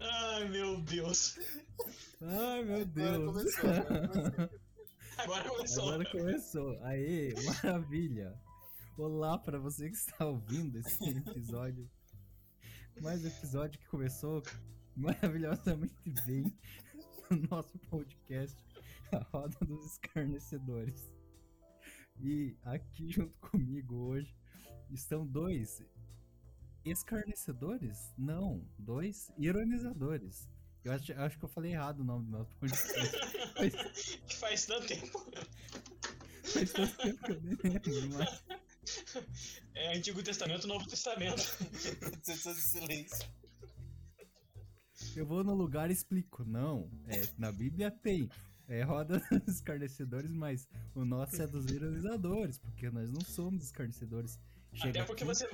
Ai, meu Deus. Ai, meu Deus. agora começou. Agora começou. Agora começou. Aê, maravilha. Olá para você que está ouvindo esse episódio. Mais um episódio que começou maravilhosamente bem no nosso podcast, A Roda dos Escarnecedores. E aqui junto comigo hoje estão dois escarnecedores? Não, dois ironizadores. Eu acho, eu acho que eu falei errado o nome do nosso podcast. Mas faz tanto tempo. faz tanto tempo que eu nem lembro, mas É Antigo Testamento, Novo Testamento. Sessão de silêncio. eu vou no lugar e explico. Não, é, na Bíblia tem. É roda dos escarnecedores, mas o nosso é dos ironizadores, porque nós não somos escarnecedores. Chega Até porque aqui- você.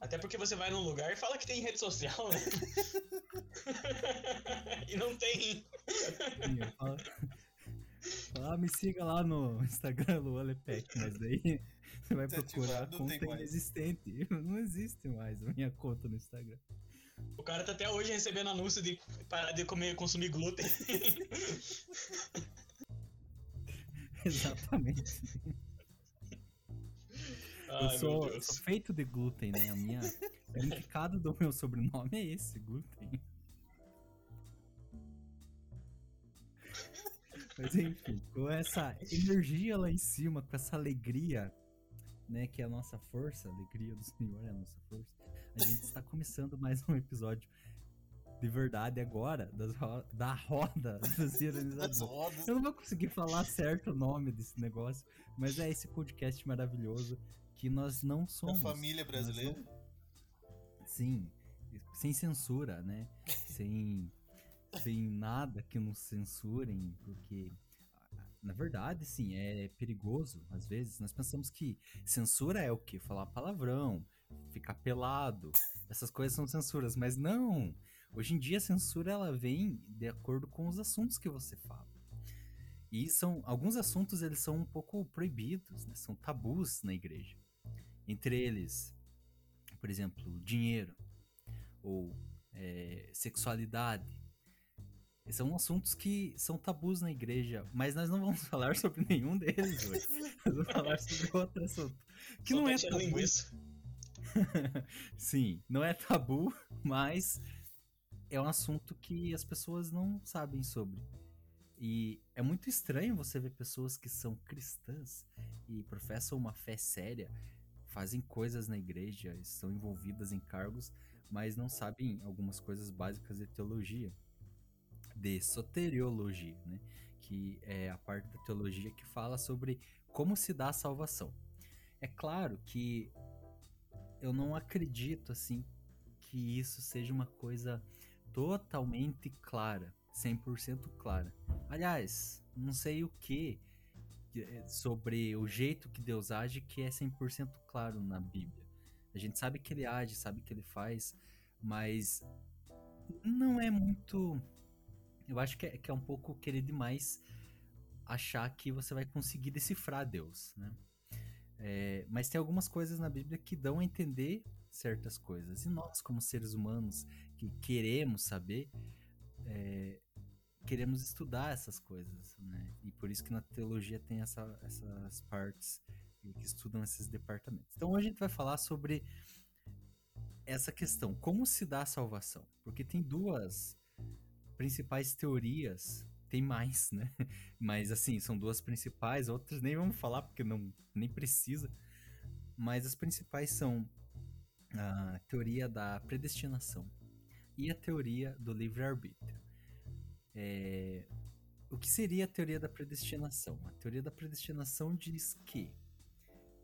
Até porque você vai num lugar e fala que tem rede social, né? e não tem. Sim, fala, fala, me siga lá no Instagram do Olepec, mas daí você vai procurar tem conta mais. inexistente. Não existe mais a minha conta no Instagram. O cara tá até hoje recebendo anúncio de parar de comer, consumir glúten. Exatamente. Eu Ai, sou, meu Deus. sou feito de glúten, né? A minha, o significado do meu sobrenome é esse, glúten. Mas enfim, com essa energia lá em cima, com essa alegria, né, que é a nossa força, a alegria do Senhor é a nossa força, a gente está começando mais um episódio de verdade agora, das ro- da roda dos ironizadores. Eu não vou conseguir falar certo o nome desse negócio, mas é esse podcast maravilhoso que nós não somos. família brasileira. não- Sim, sem censura, né? sem, sem nada que nos censurem, porque na verdade, sim, é perigoso. Às vezes nós pensamos que censura é o quê? Falar palavrão, ficar pelado, essas coisas são censuras, mas não. Hoje em dia a censura ela vem de acordo com os assuntos que você fala. E são alguns assuntos eles são um pouco proibidos, né? São tabus na igreja. Entre eles, por exemplo, dinheiro ou é, sexualidade. São assuntos que são tabus na igreja, mas nós não vamos falar sobre nenhum deles hoje. Nós vamos falar sobre outro assunto. Que Só não é peixe tabu. linguiça. Sim, não é tabu, mas é um assunto que as pessoas não sabem sobre. E é muito estranho você ver pessoas que são cristãs e professam uma fé séria, fazem coisas na igreja, estão envolvidas em cargos, mas não sabem algumas coisas básicas de teologia, de soteriologia, né? Que é a parte da teologia que fala sobre como se dá a salvação. É claro que eu não acredito assim que isso seja uma coisa totalmente clara, 100% clara. Aliás, não sei o que sobre o jeito que Deus age que é 100% claro na Bíblia. A gente sabe que ele age, sabe que ele faz, mas não é muito. Eu acho que é, que é um pouco querer demais achar que você vai conseguir decifrar Deus, né? É, mas tem algumas coisas na Bíblia que dão a entender certas coisas. E nós, como seres humanos que queremos saber, é, queremos estudar essas coisas, né? E por isso que na teologia tem essa- essas partes que estudam esses departamentos. Então hoje a gente vai falar sobre essa questão, como se dá a salvação? Porque tem duas principais teorias, tem mais, né? Mas assim, são duas principais, outras nem vamos falar porque não nem precisa. Mas as principais são a teoria da predestinação e a teoria do livre-arbítrio. É, O que seria a teoria da predestinação? A teoria da predestinação diz que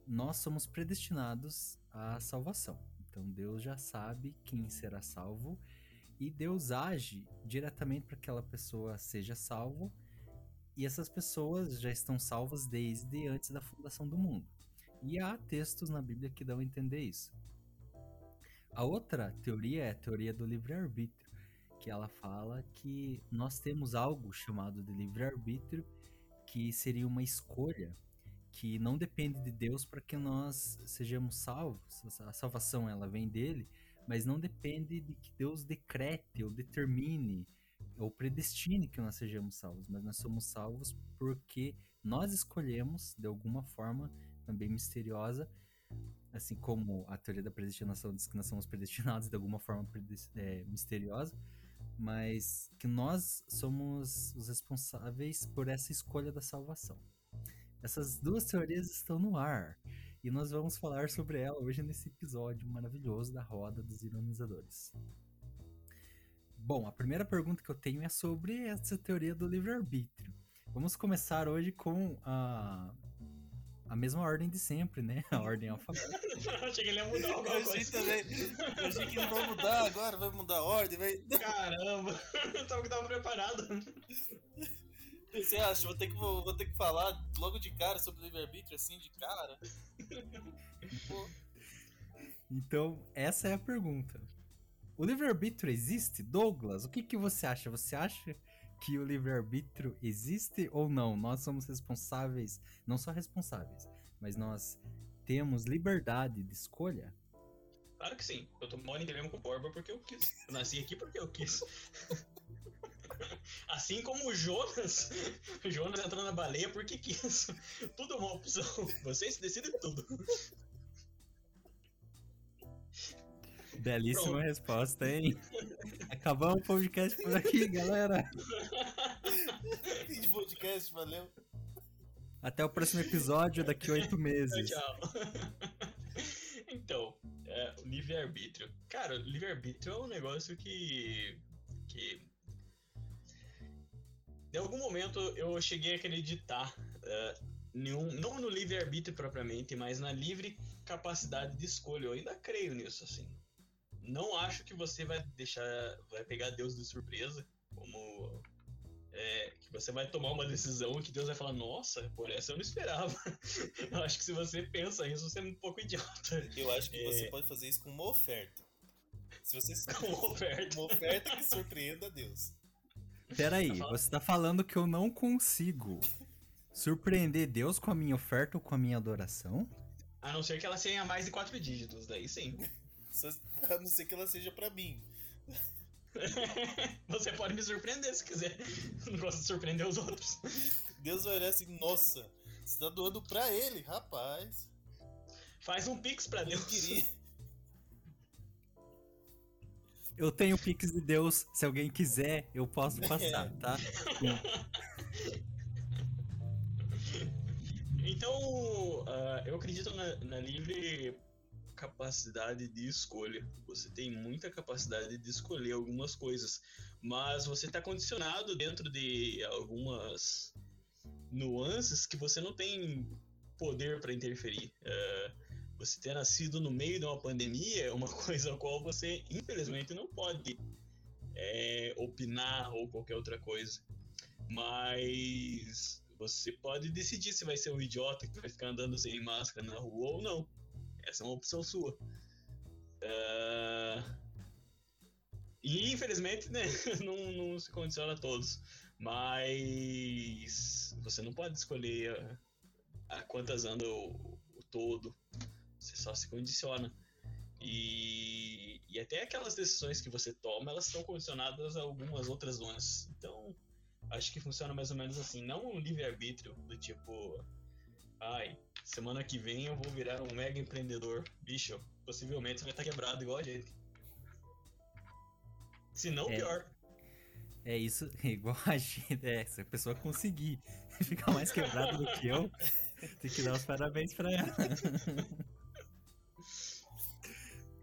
nós somos predestinados à salvação. Então Deus já sabe quem será salvo e Deus age diretamente para que aquela pessoa seja salvo e essas pessoas já estão salvas desde antes da fundação do mundo. E há textos na Bíblia que dão a entender isso. A outra teoria é a teoria do livre-arbítrio, que ela fala que nós temos algo chamado de livre-arbítrio, que seria uma escolha que não depende de Deus para que nós sejamos salvos. A salvação ela vem dele, mas não depende de que Deus decrete ou determine ou predestine que nós sejamos salvos, mas nós somos salvos porque nós escolhemos de alguma forma também misteriosa, assim como a teoria da predestinação diz que nós somos predestinados de alguma forma é, misteriosa, mas que nós somos os responsáveis por essa escolha da salvação. Essas duas teorias estão no ar e nós vamos falar sobre ela hoje nesse episódio maravilhoso da Roda dos Ironizadores. Bom, a primeira pergunta que eu tenho é sobre essa teoria do livre-arbítrio. Vamos começar hoje com a, a mesma ordem de sempre, né? A ordem alfabética. Eu achei que ele ia mudar Eu alguma achei coisa. também. Eu achei que não vai mudar agora, vai mudar a ordem, vai. Caramba, eu tava, tava preparado. Você acha? Vou ter, que, vou, vou ter que falar logo de cara sobre o livre-arbítrio, assim, de cara. Pô, Então, essa é a pergunta. O livre-arbítrio existe? Douglas, o que, que você acha? Você acha que o livre-arbítrio existe ou não? Nós somos responsáveis, não só responsáveis, mas nós temos liberdade de escolha? Claro que sim. Eu tô morando mesmo com o Borba porque eu quis. Eu nasci aqui porque eu quis. Assim como o Jonas. O Jonas entrou na baleia porque quis. Tudo é uma opção. Vocês decidem tudo. Belíssima Pronto. resposta, hein? Acabamos o podcast por aqui, galera. fim de podcast, valeu. Até o próximo episódio daqui a oito meses. Tchau. então, é, o livre-arbítrio. Cara, livre-arbítrio é um negócio que. que. Em algum momento eu cheguei a acreditar. é, nenhum, não no livre-arbítrio propriamente, mas na livre capacidade de escolha. Eu ainda creio nisso, assim. Não acho que você vai deixar. vai pegar Deus de surpresa, como. é, que você vai tomar uma decisão que Deus vai falar, nossa, por essa eu não esperava. Eu acho que se você pensa isso, você é um pouco idiota. Eu acho que É. você pode fazer isso com uma oferta. Se você Com uma oferta. uma oferta que surpreenda Deus. Peraí, você tá falando que eu não consigo surpreender Deus com a minha oferta ou com a minha adoração? A não ser que ela tenha mais de quatro dígitos, daí sim. Só- A não ser que ela seja pra mim. Você pode me surpreender se quiser. Não gosto de surpreender os outros. Deus vai olhar assim, nossa, você tá doando pra ele, rapaz. Faz um pix pra Eu Deus. queria. Eu tenho Pix de Deus, se alguém quiser, eu posso passar, tá? Então, ah, eu acredito na, na livre capacidade de escolha. Você tem muita capacidade de escolher algumas coisas, mas você está condicionado dentro de algumas nuances que você não tem poder para interferir. Ah, você ter nascido no meio de uma pandemia é uma coisa a qual você, infelizmente, não pode é, opinar ou qualquer outra coisa. Mas você pode decidir se vai ser um idiota que vai ficar andando sem máscara na rua ou não. Essa é uma opção sua. Ah, E infelizmente, né, não, não se condiciona a todos. Mas você não pode escolher a, a quantas anda o, o todo. Você só se condiciona. E, e até aquelas decisões que você toma, elas estão condicionadas a algumas outras nuances. Então, acho que funciona mais ou menos assim. Não um livre-arbítrio do tipo, ai, semana que vem eu vou virar um mega empreendedor. Bicho, possivelmente você vai estar quebrado igual a gente. Se não, É. pior. É isso, igual a gente. É, se a pessoa conseguir ficar mais quebrada do que eu, tem que dar os parabéns pra ela.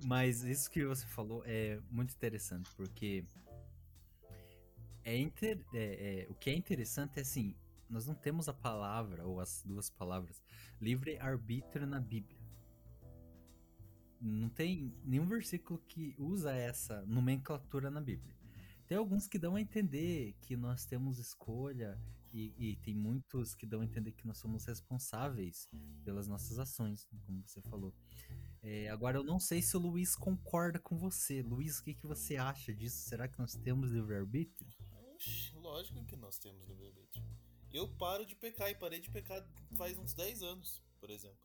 Mas isso que você falou é muito interessante, porque é, inter- é- é- o que é interessante é assim, nós não temos a palavra, ou as duas palavras, livre-arbítrio na Bíblia. Não tem nenhum versículo que usa essa nomenclatura na Bíblia. Tem alguns que dão a entender que nós temos escolha, e, e tem muitos que dão a entender que nós somos responsáveis pelas nossas ações, como você falou. É, agora, eu não sei se o Luiz concorda com você. Luiz, o que, que você acha disso? Será que nós temos livre-arbítrio? Lógico que nós temos livre-arbítrio. Eu paro de pecar e parei de pecar faz uns 10 anos, por exemplo.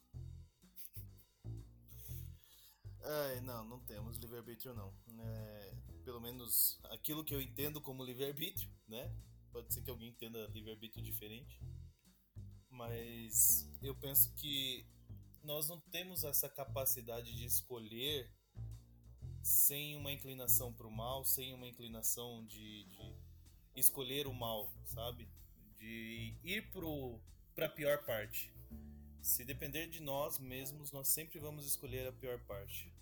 Ai, não, não temos livre-arbítrio não. É, pelo menos aquilo que eu entendo como livre-arbítrio, né? Pode ser que alguém entenda livre-arbítrio diferente. Mas eu penso que nós não temos essa capacidade de escolher sem uma inclinação para o mal, sem uma inclinação de, de, escolher o mal, sabe? De ir para a pior parte. Se depender de nós mesmos, nós sempre vamos escolher a pior parte.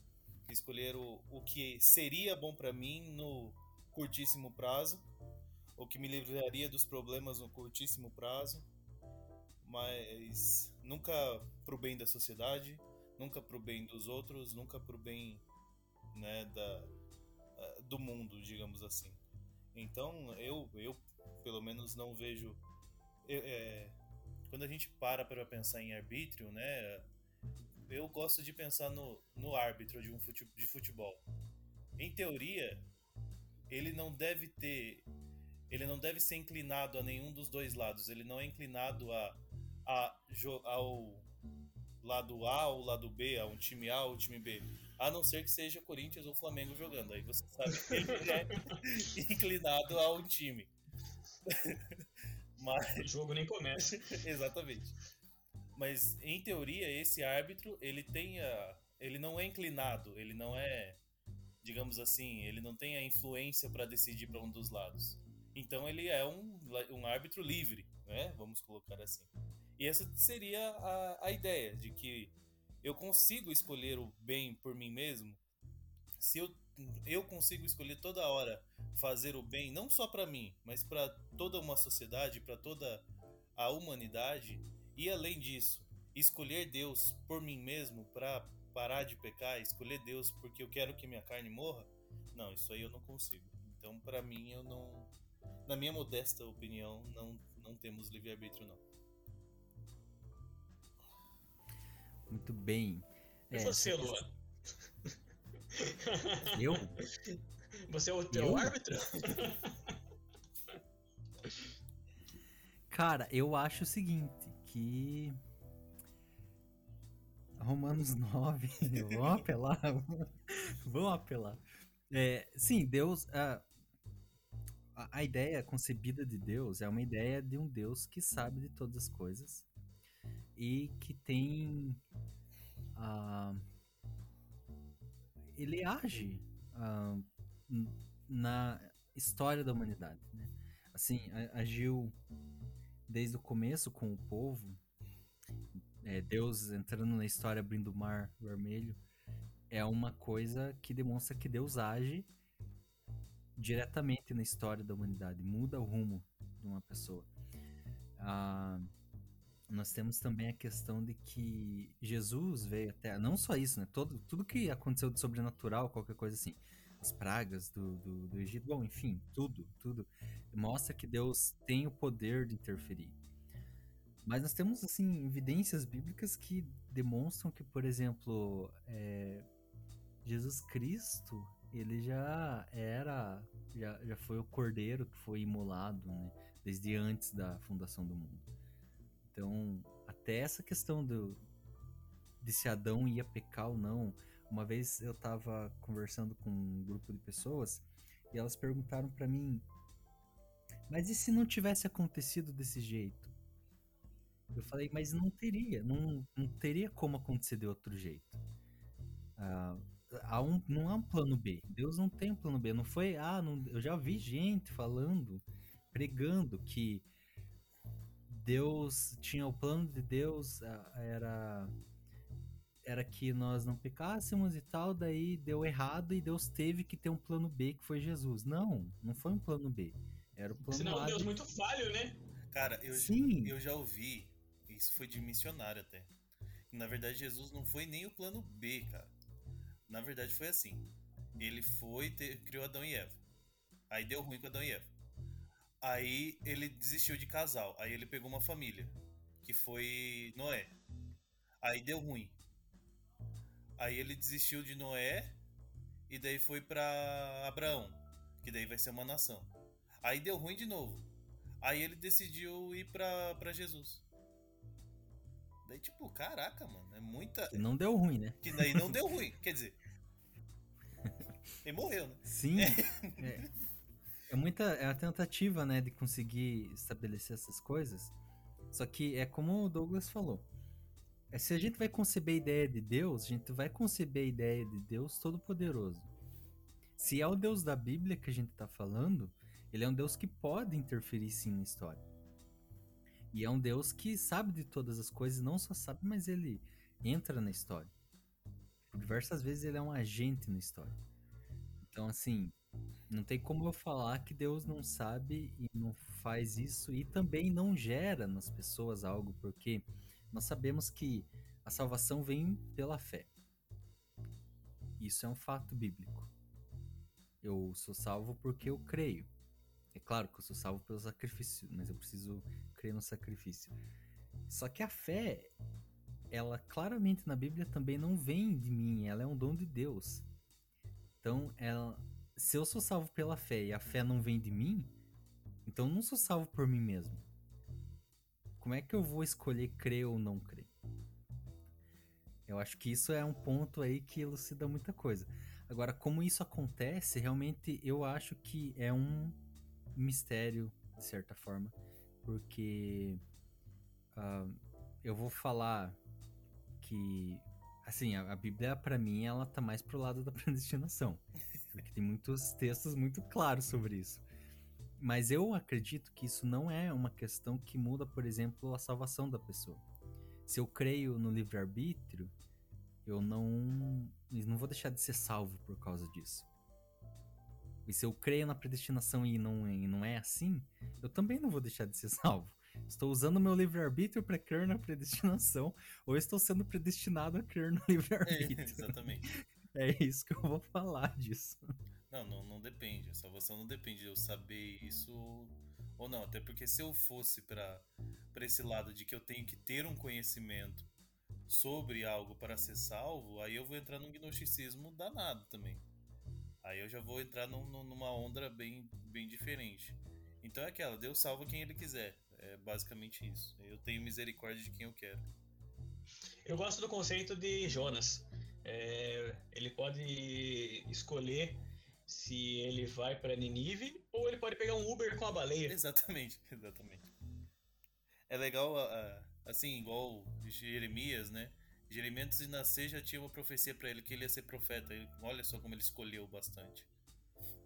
Escolher o, o que seria bom para mim no curtíssimo prazo, o que me livraria dos problemas no curtíssimo prazo, mas nunca pro bem da sociedade, nunca pro bem dos outros, nunca pro bem né, da, do mundo, digamos assim. Então eu, eu pelo menos não vejo. é, quando a gente para para pensar em arbítrio, né, eu gosto de pensar no, no árbitro de um fute, de futebol. Em teoria, ele não deve ter. Ele não deve ser inclinado a nenhum dos dois lados. Ele não é inclinado a, a, ao lado A ou lado B, a um time A ou time B. A não ser que seja Corinthians ou Flamengo jogando. Aí você sabe que ele é inclinado a um time. Mas... O jogo nem começa. Exatamente. Mas em teoria, esse árbitro, ele tem a... ele não é inclinado, ele não é, digamos assim, ele não tem a influência para decidir para um dos lados. Então ele é um, um árbitro livre, né? Vamos colocar assim. E essa seria a, a ideia de que eu consigo escolher o bem por mim mesmo. Se eu, eu consigo escolher toda hora fazer o bem, não só para mim, mas para toda uma sociedade, para toda a humanidade, e além disso, escolher Deus por mim mesmo para parar de pecar, escolher Deus porque eu quero que minha carne morra, não, isso aí eu não consigo. Então, para mim, eu não, na minha modesta opinião, não, não temos livre-arbítrio, não. Muito bem. E é, você, Luan? Eu? Você é o teu árbitro? Cara, eu acho o seguinte, que Romanos 9, vamos apelar, vamos apelar. É, sim, Deus, a, a ideia concebida de Deus é uma ideia de um Deus que sabe de todas as coisas e que tem uh, ele age na história da humanidade né? assim agiu desde o começo com o povo é, Deus entrando na história abrindo o mar vermelho é uma coisa que demonstra que Deus age diretamente na história da humanidade muda o rumo de uma pessoa uh, nós temos também a questão de que Jesus veio até. Não só isso, né? Todo, tudo que aconteceu de sobrenatural, qualquer coisa assim. As pragas do, do, do Egito, bom, enfim, tudo, tudo. Mostra que Deus tem o poder de interferir. Mas nós temos, assim, evidências bíblicas que demonstram que, por exemplo, é, Jesus Cristo, ele já era, já, já foi o cordeiro que foi imolado, né? Desde antes da fundação do mundo. Então, até essa questão do de se Adão ia pecar ou não. Uma vez eu estava conversando com um grupo de pessoas e elas perguntaram para mim: "Mas e se não tivesse acontecido desse jeito?" Eu falei: "Mas não teria, não, não teria como acontecer de outro jeito." Ah, há um, não há um plano B. Deus não tem um plano B. Não foi, ah, não, eu já vi gente falando, pregando que Deus tinha o plano de Deus era era que nós não pecássemos e tal, daí deu errado e Deus teve que ter um plano B que foi Jesus. Não, não foi um plano B. Era o plano Senão A. Deus de... muito falho, né? Cara, eu, Sim. eu já ouvi, isso foi de missionário até. Na verdade, Jesus não foi nem o plano B, cara. Na verdade, foi assim. Ele foi, ter, criou Adão e Eva. Aí deu ruim com Adão e Eva. Aí ele desistiu de casal. Aí ele pegou uma família, que foi Noé. Aí deu ruim. Aí ele desistiu de Noé e daí foi para Abraão, que daí vai ser uma nação. Aí deu ruim de novo. Aí ele decidiu ir pra, pra Jesus. Daí, tipo, caraca, mano, é muita. Que não deu ruim, né? Que daí não deu ruim. Quer dizer. Ele morreu, né? Sim. É, é muita. É a tentativa, né, de conseguir estabelecer essas coisas. Só que é como o Douglas falou. É, se a gente vai conceber a ideia de Deus, a gente vai conceber a ideia de Deus Todo-Poderoso. Se é o Deus da Bíblia que a gente está falando, ele é um Deus que pode interferir sim na história. E é um Deus que sabe de todas as coisas, não só sabe, mas ele entra na história. Diversas vezes ele é um agente na história. Então, assim, não tem como eu falar que Deus não sabe e não faz isso e também não gera nas pessoas algo, porque nós sabemos que a salvação vem pela fé. Isso é um fato bíblico. Eu sou salvo porque eu creio. É claro que eu sou salvo pelo sacrifício, mas eu preciso crer no sacrifício. Só que a fé, ela claramente na Bíblia também não vem de mim, ela é um dom de Deus. Então, ela, se eu sou salvo pela fé e a fé não vem de mim, então eu não sou salvo por mim mesmo. Como é que eu vou escolher crer ou não crer? Eu acho que isso é um ponto aí que elucida muita coisa. Agora, como isso acontece, realmente eu acho que é um mistério, de certa forma, porque uh, eu vou falar que, assim, a, a Bíblia, para mim, ela tá mais pro lado da predestinação, porque tem muitos textos muito claros sobre isso. Mas eu acredito que isso não é uma questão que muda, por exemplo, a salvação da pessoa. Se eu creio no livre-arbítrio, eu não, não vou deixar de ser salvo por causa disso. E se eu creio na predestinação e não, e não é assim, eu também não vou deixar de ser salvo. Estou usando meu livre-arbítrio para crer na predestinação, ou estou sendo predestinado a crer no livre-arbítrio. É, exatamente. É isso que eu vou falar disso. Não, não, não depende. A salvação não depende de eu saber isso ou não. Até porque se eu fosse para esse lado de que eu tenho que ter um conhecimento sobre algo para ser salvo, aí eu vou entrar num gnosticismo danado também. Aí eu já vou entrar num, numa onda bem, bem diferente. Então é aquela, Deus salva quem ele quiser. É basicamente isso. Eu tenho misericórdia de quem eu quero. Eu gosto do conceito de Jonas. É, ele pode escolher se ele vai para Ninive ou ele pode pegar um Uber com a baleia. Exatamente, exatamente. É legal, assim, igual Jeremias, né? Jeremias antes de nascer já tinha uma profecia para ele que ele ia ser profeta. Olha só como ele escolheu bastante,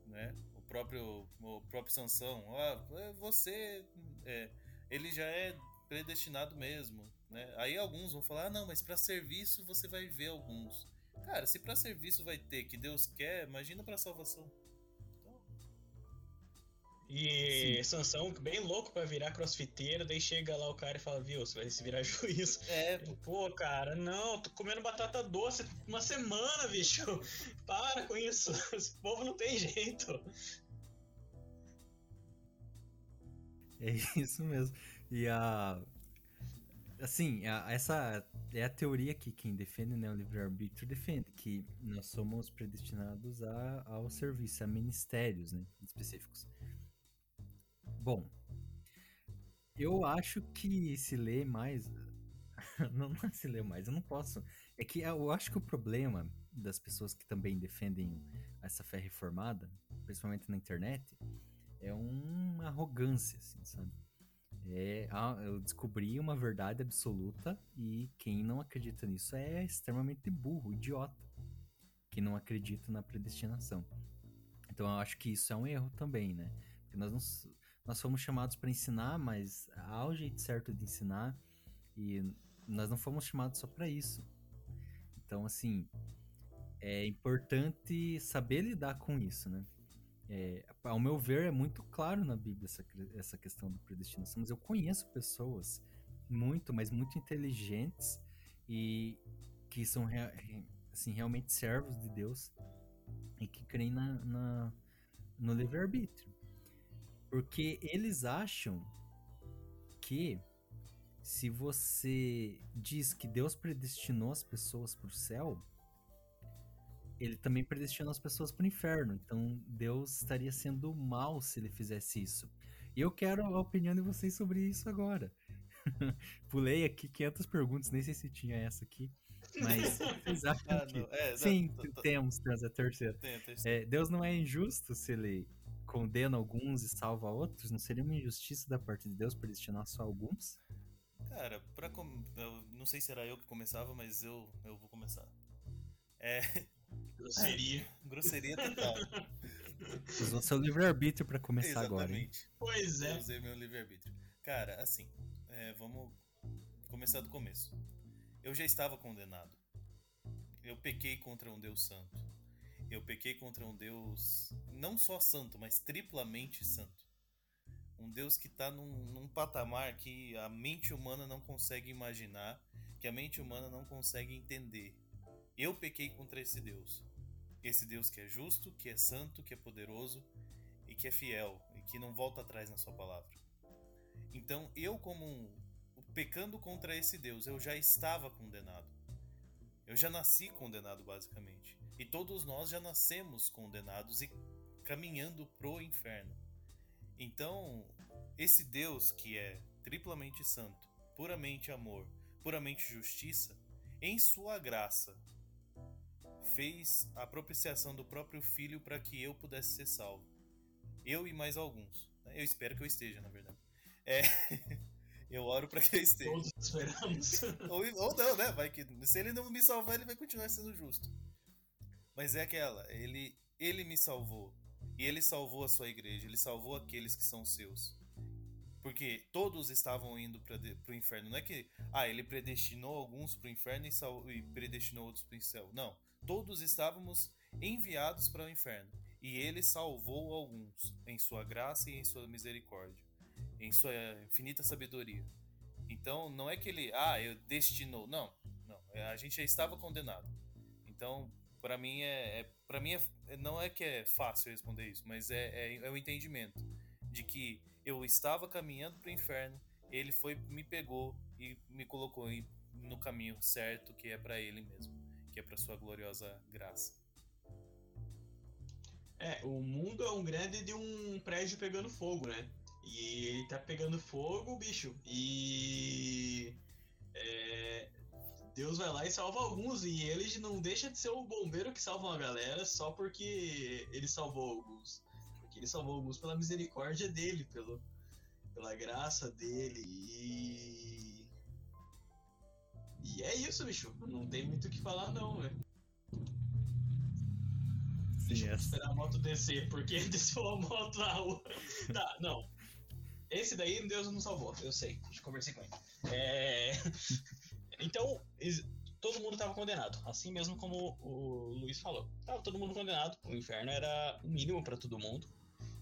né? O próprio o próprio Sansão, ah, você é, ele já é predestinado mesmo, né? Aí alguns vão falar: ah, "Não, mas para serviço você vai ver alguns". Cara, se para serviço vai ter que Deus quer, imagina para salvação. E Sim. Sansão, bem louco pra virar crossfiteiro, daí chega lá o cara e fala, viu, você vai se virar juiz. É, pô. cara, não, tô comendo batata doce uma semana, bicho. Para com isso. Esse povo não tem jeito. É isso mesmo. E a. Assim, a, essa é a teoria que quem defende né, o livre-arbítrio defende, que nós somos predestinados a, ao serviço, a ministérios né, específicos. Bom, eu acho que se lê mais. não, não é se lê mais, eu não posso. É que eu acho que o problema das pessoas que também defendem essa fé reformada, principalmente na internet, é uma arrogância, assim, sabe? É, ah, eu descobri uma verdade absoluta e quem não acredita nisso é extremamente burro, idiota. Quem não acredita na predestinação. Então eu acho que isso é um erro também, né? Porque nós não, nós fomos chamados para ensinar, mas há o jeito certo de ensinar e nós não fomos chamados só para isso. Então, assim, é importante saber lidar com isso, né? É, ao meu ver, é muito claro na Bíblia essa, essa questão da predestinação, mas eu conheço pessoas muito, mas muito inteligentes e que são assim, realmente servos de Deus e que creem na, na no livre-arbítrio. Porque eles acham que se você diz que Deus predestinou as pessoas para o céu, ele também predestinou as pessoas para o inferno. Então Deus estaria sendo mal se ele fizesse isso. E eu quero a opinião de vocês sobre isso agora. Pulei aqui 500 perguntas, nem sei se tinha essa aqui. Mas vocês acham Ah, que... é, Sim, tô- tô- temos, temos a terceira. tem a terceira. É, Deus não é injusto se ele condena alguns e salva outros? Não seria uma injustiça da parte de Deus predestinar só alguns? Cara, pra com... eu não sei se era eu que começava, mas eu, eu vou começar. É, Seria. grosseria total. Usou seu livre-arbítrio pra começar agora, hein? Exatamente. Pois Eu é. usei meu livre-arbítrio. Cara, assim, é, vamos começar do começo. Eu já estava condenado. Eu pequei contra um Deus santo. Eu pequei contra um Deus não só santo, mas triplamente santo. Um Deus que está num, num patamar que a mente humana não consegue imaginar, que a mente humana não consegue entender. Eu pequei contra esse Deus. Esse Deus que é justo, que é santo, que é poderoso e que é fiel e que não volta atrás na sua palavra. Então, eu como um, pecando contra esse Deus, eu já estava condenado. Eu já nasci condenado basicamente. E todos nós já nascemos condenados e caminhando pro inferno. Então, esse Deus que é triplamente santo, puramente amor, puramente justiça, em sua graça fez a propiciação do próprio filho para que eu pudesse ser salvo. Eu e mais alguns. né? Eu espero que eu esteja, na verdade. É, eu oro para que eu esteja. Todos esperamos. Ou, ou não, né? Vai que se ele não me salvar, ele vai continuar sendo justo. Mas é aquela, ele ele me salvou. E ele salvou a sua igreja, ele salvou aqueles que são seus. Porque todos estavam indo para o inferno. Não é que, ah, ele predestinou alguns para o inferno e, e predestinou outros para o céu. Não. Todos estávamos enviados para o inferno. E ele salvou alguns em sua graça e em sua misericórdia, em sua infinita sabedoria. Então, não é que ele, ah, eu destinou. Não, não. é, A gente já estava condenado. Então, para mim é, é para mim é, não é que é fácil responder isso, mas é, é, é o entendimento de que eu estava caminhando para o inferno, ele foi me pegou e me colocou no caminho certo, que é para ele mesmo, que é para sua gloriosa graça. É, o mundo é um grande de um prédio pegando fogo, né? E ele tá pegando fogo, bicho. E. é, Deus vai lá e salva alguns. E ele não deixa de ser o bombeiro que salva uma galera só porque ele salvou alguns. Porque ele salvou alguns pela misericórdia dele, pelo, pela graça dele. E. E é isso, bicho. Não tem muito o que falar, não, velho. Deixa eu Yes. esperar a moto descer, porque desceu a moto na rua. Tá, não. Esse daí Deus não salvou, eu sei. Eu conversei com ele. É... Então, todo mundo estava condenado. Assim mesmo como o Luiz falou. Tava todo mundo condenado. O inferno era o mínimo para todo mundo.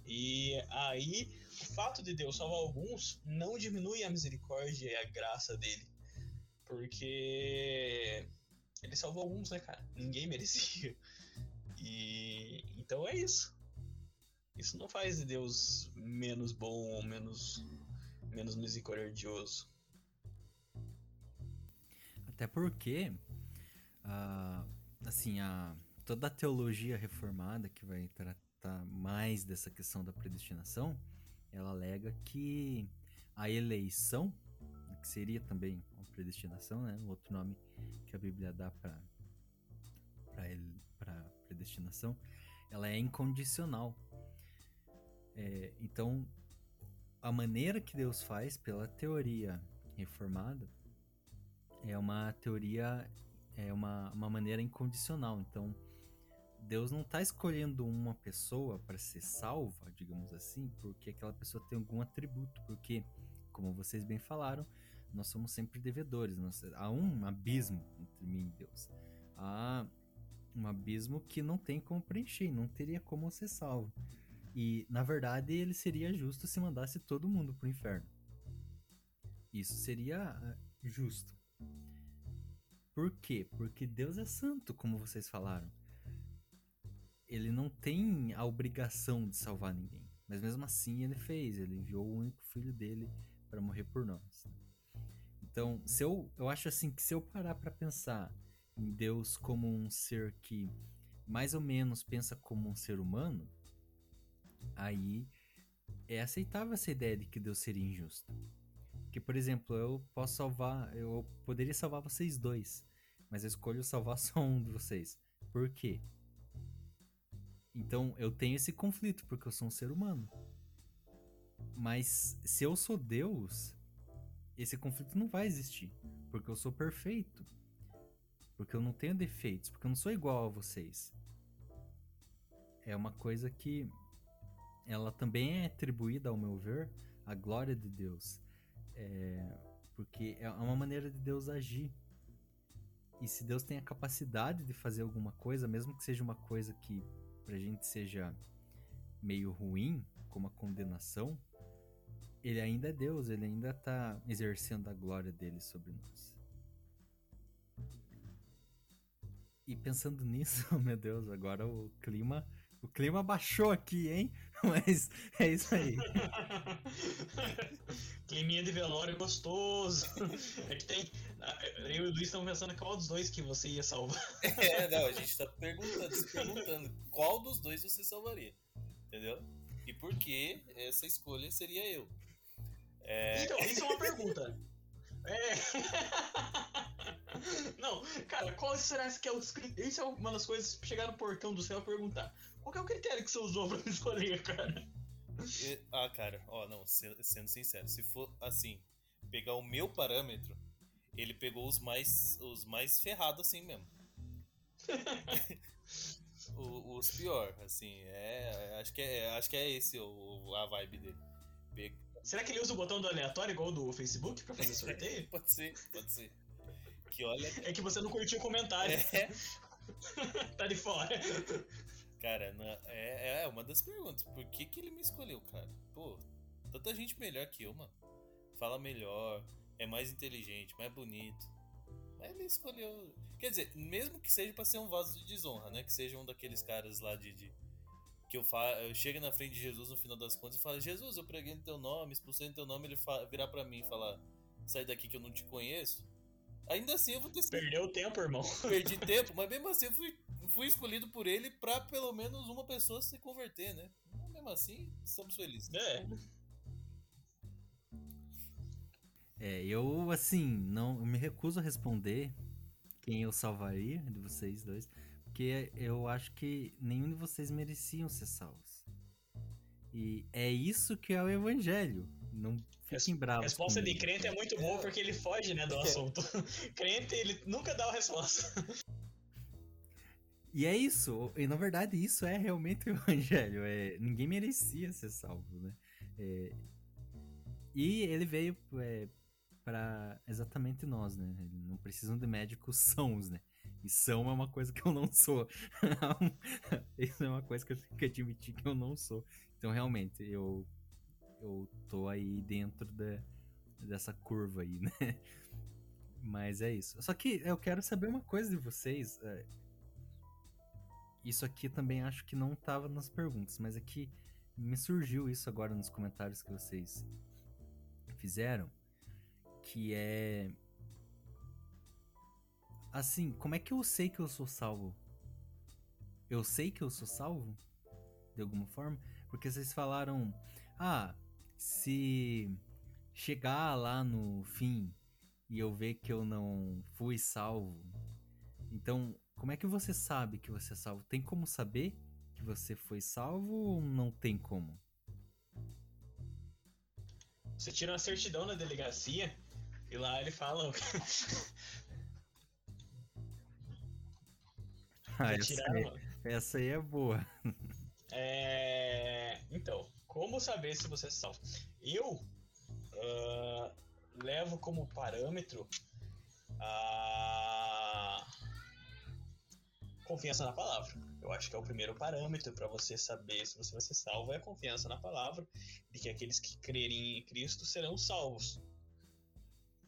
E aí, o fato de Deus salvar alguns não diminui a misericórdia e a graça dele. Porque ele salvou alguns, né, cara? Ninguém merecia. E então é isso. Isso não faz de Deus menos bom ou menos, menos misericordioso. Até porque, ah, assim, a, toda a teologia reformada que vai tratar mais dessa questão da predestinação, ela alega que a eleição, que seria também uma predestinação, né? O outro nome que a Bíblia dá para para predestinação, ela é incondicional. É, então, a maneira que Deus faz pela teoria reformada é uma teoria, é uma, uma maneira incondicional. Então, Deus não está escolhendo uma pessoa para ser salva, digamos assim, porque aquela pessoa tem algum atributo. Porque, como vocês bem falaram, nós somos sempre devedores. Nós, há um abismo entre mim e Deus. Há um abismo que não tem como preencher, não teria como ser salvo. E, na verdade, ele seria justo se mandasse todo mundo pro inferno. Isso seria ah, justo. Por quê? Porque Deus é santo, como vocês falaram. Ele não tem a obrigação de salvar ninguém. Mas mesmo assim ele fez. Ele enviou o único filho dele para morrer por nós. Então, se eu, eu acho assim que se eu parar para pensar em Deus como um ser que mais ou menos pensa como um ser humano, aí é aceitável essa ideia de que Deus seria injusto. Que, por exemplo, eu posso salvar, eu poderia salvar vocês dois, mas eu escolho salvar só um de vocês. Por quê? Então eu tenho esse conflito porque eu sou um ser humano. Mas se eu sou Deus, esse conflito não vai existir, porque eu sou perfeito. Porque eu não tenho defeitos, porque eu não sou igual a vocês. É uma coisa que ela também é atribuída, ao meu ver, à glória de Deus. É, porque é uma maneira de Deus agir. E se Deus tem a capacidade de fazer alguma coisa, mesmo que seja uma coisa que pra gente seja meio ruim, como a condenação, ele ainda é Deus, ele ainda tá exercendo a glória dele sobre nós. E pensando nisso, oh meu Deus, agora o clima, o clima baixou aqui, hein? Mas é isso aí. Climinha de velório gostoso. É que tem. Eu e o Luiz estamos pensando qual dos dois que você ia salvar. É, não, a gente tá perguntando, se perguntando qual dos dois você salvaria. Entendeu? E por que essa escolha seria eu? É... Então, isso é uma pergunta. É. Não, cara, qual será que é o. Isso é uma das coisas. Chegar no portão do céu e perguntar: qual é o critério que você usou pra me escolher, cara? Ah, cara, ó, não, sendo sincero, se for assim, pegar o meu parâmetro, ele pegou os mais os mais ferrados assim mesmo. o, os pior, assim, é, acho que é, acho que é esse o, a vibe dele. Será que ele usa o botão do aleatório igual do Facebook pra fazer sorteio? pode ser, pode ser. Que olha. É que você não curtiu o comentário. É. tá de fora. Cara, é, é uma das perguntas. Por que, que ele me escolheu, cara? Pô, tanta gente melhor que eu, mano. Fala melhor, é mais inteligente, mais bonito. Mas ele escolheu. Quer dizer, mesmo que seja pra ser um vaso de desonra, né? Que seja um daqueles caras lá de, de que eu, fa... eu chego na frente de Jesus no final das contas e falo, Jesus, eu preguei no teu nome, expulsei no teu nome, ele fa... virar para mim e falar, sai daqui que eu não te conheço. Ainda assim eu vou ter Perdeu tempo, irmão. Perdi tempo, mas mesmo assim eu fui, fui escolhido por ele pra pelo menos uma pessoa se converter, né? Mesmo assim, estamos felizes. É. É, eu assim, não eu me recuso a responder quem eu salvaria de vocês dois. Porque eu acho que nenhum de vocês mereciam ser salvos. E é isso que é o evangelho. Não fiquem bravos. A resposta de crente é muito boa porque ele foge, né, do é. assunto. crente, ele nunca dá a resposta. E é isso, e na verdade isso é realmente o evangelho. É, ninguém merecia ser salvo, né? É, e ele veio é, para exatamente nós, né? Não precisam de médicos sãos, né? E são é uma coisa que eu não sou. Isso é uma coisa que eu tenho que admitir que eu não sou. Então, realmente, eu, eu tô aí dentro da, dessa curva aí, né? Mas é isso. Só que eu quero saber uma coisa de vocês. É, isso aqui também acho que não tava nas perguntas, mas é me surgiu isso agora nos comentários que vocês fizeram, que é Assim, como é que eu sei que eu sou salvo? Eu sei que eu sou salvo? De alguma forma? Porque vocês falaram, ah, se chegar lá no fim e eu ver que eu não fui salvo, então como é que você sabe que você é salvo? Tem como saber que você foi salvo ou não tem como? Você tira uma certidão na delegacia e lá ele fala Ah, essa, aí, essa aí é boa. É, então, como saber se você é salvo? Eu uh, levo como parâmetro a confiança na palavra. Eu acho que é o primeiro parâmetro para você saber se você vai ser salvo é a confiança na palavra de que aqueles que crerem em Cristo serão salvos.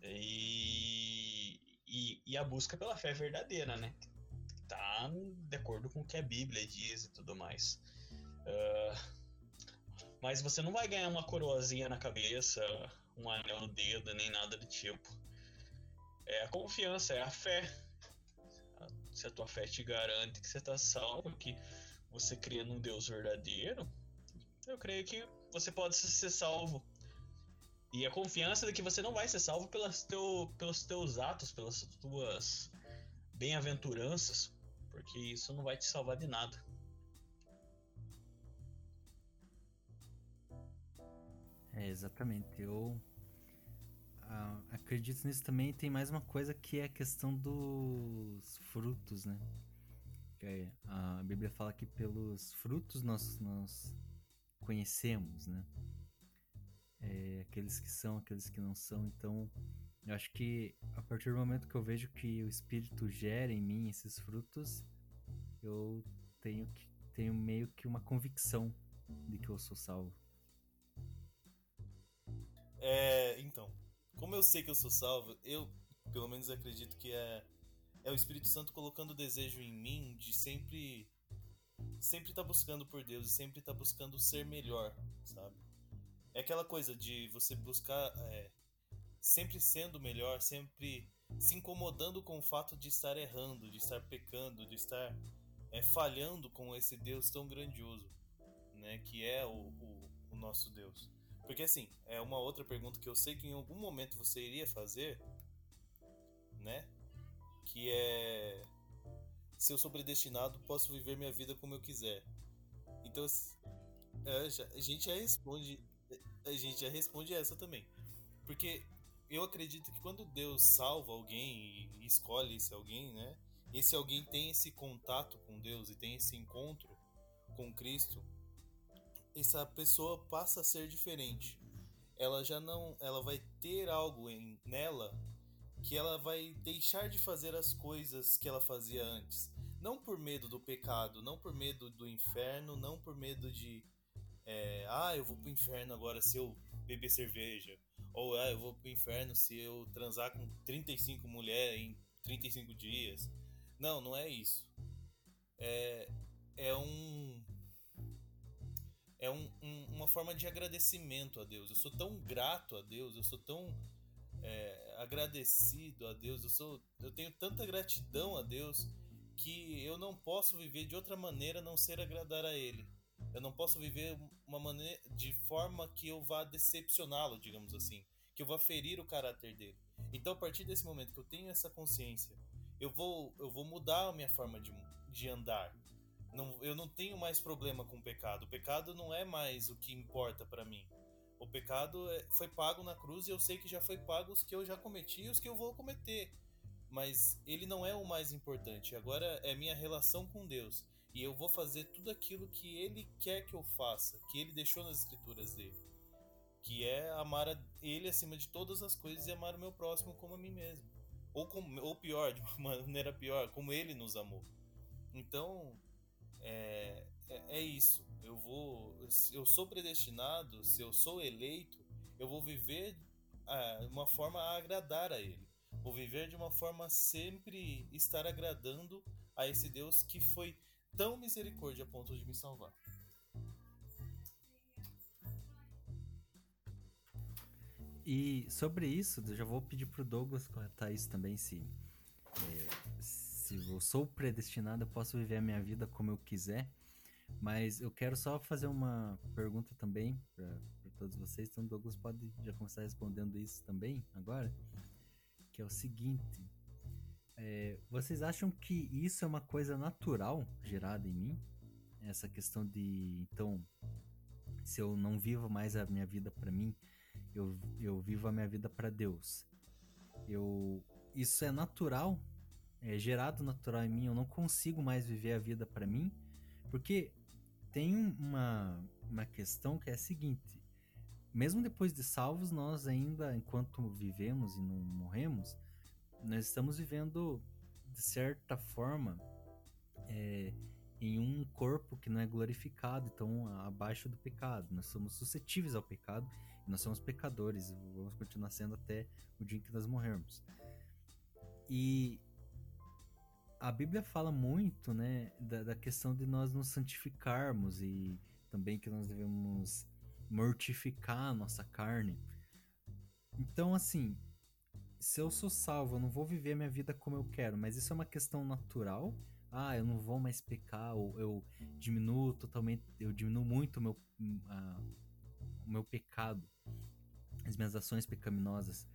E, e, e a busca pela fé verdadeira, né? Tá de acordo com o que a Bíblia diz e tudo mais. Uh, mas você não vai ganhar uma coroazinha na cabeça, um anel no dedo, nem nada do tipo. É a confiança, é a fé. Se a tua fé te garante que você está salvo, que você crê num Deus verdadeiro, Eu creio que você pode ser salvo. E a confiança de que você não vai ser salvo pelas teu, pelos teus atos, pelas tuas bem-aventuranças, porque isso não vai te salvar de nada. É, exatamente. Eu ah, acredito nisso também. Tem mais uma coisa que é a questão dos frutos, né? É, a Bíblia fala que pelos frutos nós, nós conhecemos, né? É, aqueles que são, aqueles que não são. Então, eu acho que a partir do momento que eu vejo que o Espírito gera em mim esses frutos, eu tenho, que, tenho meio que uma convicção de que eu sou salvo. É, então, como eu sei que eu sou salvo, eu pelo menos acredito que é é o Espírito Santo colocando o desejo em mim de sempre sempre estar tá buscando por Deus e sempre estar tá buscando ser melhor, sabe? É aquela coisa de você buscar é, sempre sendo melhor, sempre se incomodando com o fato de estar errando, de estar pecando, de estar é, falhando com esse Deus tão grandioso, né? Que é o, o, o nosso Deus. Porque assim, é uma outra pergunta que eu sei que em algum momento você iria fazer, né? Que é se eu sou predestinado, posso viver minha vida como eu quiser. Então, é, a gente já responde, a gente já responde essa também. Porque eu acredito que quando Deus salva alguém e escolhe esse alguém, né? Esse alguém tem esse contato com Deus e tem esse encontro com Cristo, essa pessoa passa a ser diferente. Ela já não, ela vai ter algo em nela que ela vai deixar de fazer as coisas que ela fazia antes. Não por medo do pecado, não por medo do inferno, não por medo de é, ah, eu vou pro inferno agora se eu beber cerveja. Ou ah, eu vou pro inferno se eu transar com 35 mulheres em 35 dias. Não, não é isso. É, é um é um, um, uma forma de agradecimento a Deus. Eu sou tão grato a Deus, eu sou tão é, agradecido a Deus, eu, sou, eu tenho tanta gratidão a Deus que eu não posso viver de outra maneira a não ser agradar a Ele. Eu não posso viver uma maneira de forma que eu vá decepcioná-lo, digamos assim, que eu vá ferir o caráter dele. Então, a partir desse momento que eu tenho essa consciência, eu vou, eu vou mudar a minha forma de, de andar. Não, eu não tenho mais problema com o pecado. O pecado não é mais o que importa para mim. O pecado é, foi pago na cruz e eu sei que já foi pago os que eu já cometi e os que eu vou cometer. Mas ele não é o mais importante. Agora é minha relação com Deus. E eu vou fazer tudo aquilo que ele quer que eu faça, que ele deixou nas escrituras dele. Que é amar a ele acima de todas as coisas e amar o meu próximo como a mim mesmo. Ou, como, ou pior, de uma maneira pior, como ele nos amou. Então, é, é, é isso. Eu vou, eu sou predestinado, se eu sou eleito, eu vou viver ah, uma forma a agradar a Ele. Vou viver de uma forma sempre estar agradando a esse Deus que foi tão misericórdia a ponto de me salvar. E sobre isso, eu já vou pedir pro Douglas comentar isso também, se, é, se eu sou predestinado, eu posso viver a minha vida como eu quiser. Mas eu quero só fazer uma pergunta também para todos vocês. Então, Douglas pode já começar respondendo isso também agora. Que é o seguinte: é, vocês acham que isso é uma coisa natural gerada em mim? Essa questão de, então, se eu não vivo mais a minha vida para mim, eu, eu vivo a minha vida para Deus. Eu, isso é natural é gerado natural em mim, eu não consigo mais viver a vida para mim, porque tem uma, uma questão que é a seguinte: mesmo depois de salvos, nós ainda, enquanto vivemos e não morremos, nós estamos vivendo de certa forma é, em um corpo que não é glorificado, então abaixo do pecado. Nós somos suscetíveis ao pecado nós somos pecadores, vamos continuar sendo até o dia em que nós morrermos. E a Bíblia fala muito, né, da, da, questão de nós nos santificarmos e também que nós devemos mortificar a nossa carne. Então, assim, se eu sou salvo, eu não vou viver minha vida como eu quero, mas isso é uma questão natural ah, eu não vou mais pecar, ou eu diminuo totalmente, eu diminuo muito o meu, uh, o meu pecado, as minhas ações pecaminosas.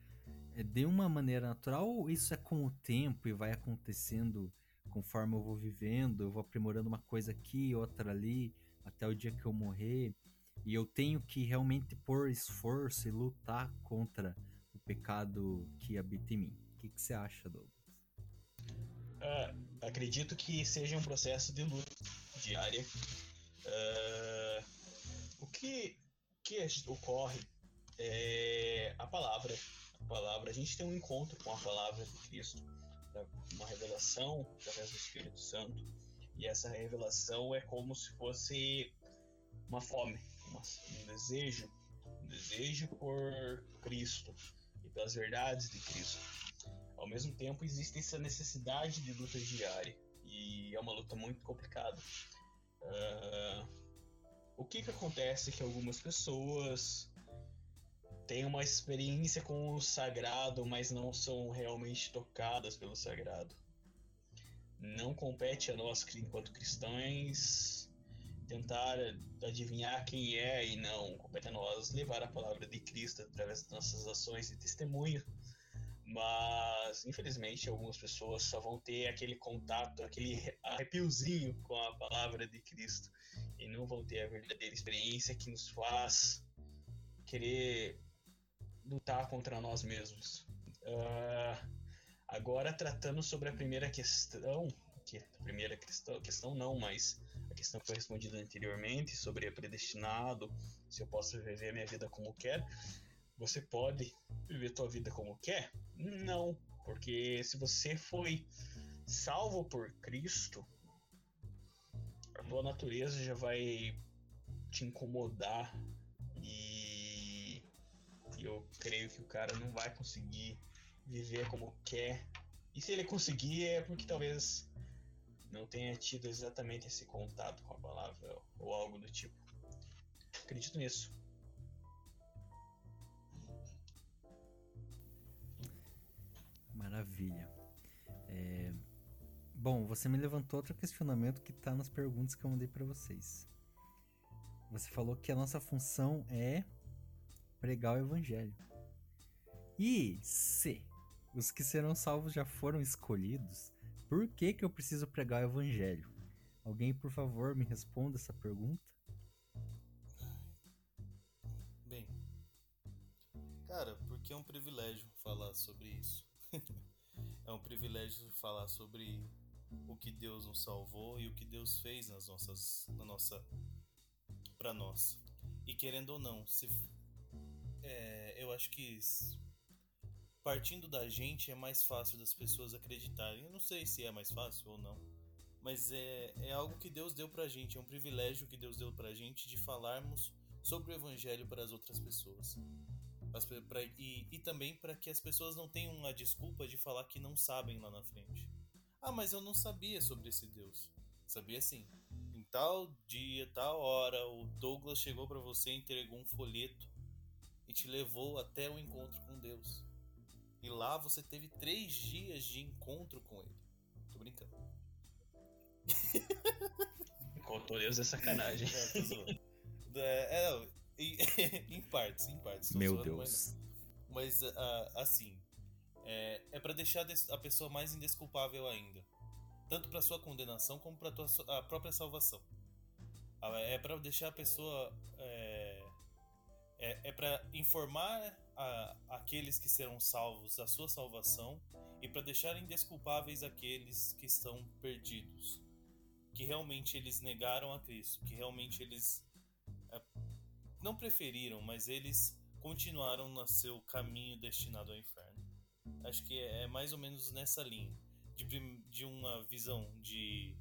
É de uma maneira natural ou isso é com o tempo e vai acontecendo conforme eu vou vivendo, eu vou aprimorando uma coisa aqui, outra ali, até o dia que eu morrer, e eu tenho que realmente pôr esforço e lutar contra pecado que habita em mim. O que, que você acha, Douglas? Uh, acredito que seja um processo de luta diária. Uh, o que, que ocorre é a palavra. A palavra, a gente tem um encontro com a palavra de Cristo, uma revelação através do Espírito Santo, e essa revelação é como se fosse uma fome, um desejo, um desejo por Cristo pelas verdades de Cristo. Ao mesmo tempo, existe essa necessidade de luta diária e é uma luta muito complicada. Uh, o que, que acontece que algumas pessoas têm uma experiência com o sagrado, mas não são realmente tocadas pelo sagrado. Não compete a nós, enquanto cristãos, tentar adivinhar quem é e não. Compete a nós levar a palavra de Cristo através das nossas ações e testemunho mas, infelizmente, algumas pessoas só vão ter aquele contato, aquele arrepiozinho com a palavra de Cristo e não vão ter a verdadeira experiência que nos faz querer lutar contra nós mesmos. Uh, agora, tratando sobre a primeira questão, que a primeira questão, questão não, mas a questão que foi respondida anteriormente sobre predestinado, se eu posso viver minha vida como quero. Você pode viver tua vida como quer? Não, porque se você foi salvo por Cristo, a tua natureza já vai te incomodar e eu creio que o cara não vai conseguir viver como quer. E se ele conseguir é porque talvez não tenha tido exatamente esse contato com a palavra ou algo do tipo. Acredito nisso. Maravilha. É... Bom, você me levantou outro questionamento que está nas perguntas que eu mandei para vocês. Você falou que a nossa função é pregar o evangelho. E se os que serão salvos já foram escolhidos, por que que eu preciso pregar o evangelho? Alguém, por favor, me responda essa pergunta? Bem, cara, porque é um privilégio falar sobre isso. é um privilégio falar sobre o que Deus nos salvou e o que Deus fez nas nossas, na nossa, para nós. E querendo ou não, se, é, eu acho que partindo da gente é mais fácil das pessoas acreditarem. Eu não sei se é mais fácil ou não, mas é, é algo que Deus deu pra gente, é um privilégio que Deus deu pra gente de falarmos sobre o evangelho para as outras pessoas. Pra, e, e também para que as pessoas não tenham uma desculpa de falar que não sabem lá na frente. Ah, mas eu não sabia sobre esse Deus. Sabia sim. Em tal dia, tal hora, o Douglas chegou para você, entregou um folheto e te levou até o encontro com Deus. E lá você teve três dias de encontro com ele. Tô brincando. Com Deus é sacanagem. É, é, em, em partes, em partes. Meu Deus. Mas, mas uh, assim, é, é para deixar a pessoa mais indesculpável ainda. Tanto para sua condenação como para a própria salvação. Ah, é para deixar a pessoa. É, é, é para informar a, aqueles que serão salvos da sua salvação e para deixar indesculpáveis aqueles que estão perdidos. Que realmente eles negaram a Cristo, que realmente eles não preferiram, mas eles continuaram no seu caminho destinado ao inferno. Acho que é, é mais ou menos nessa linha de, de uma visão de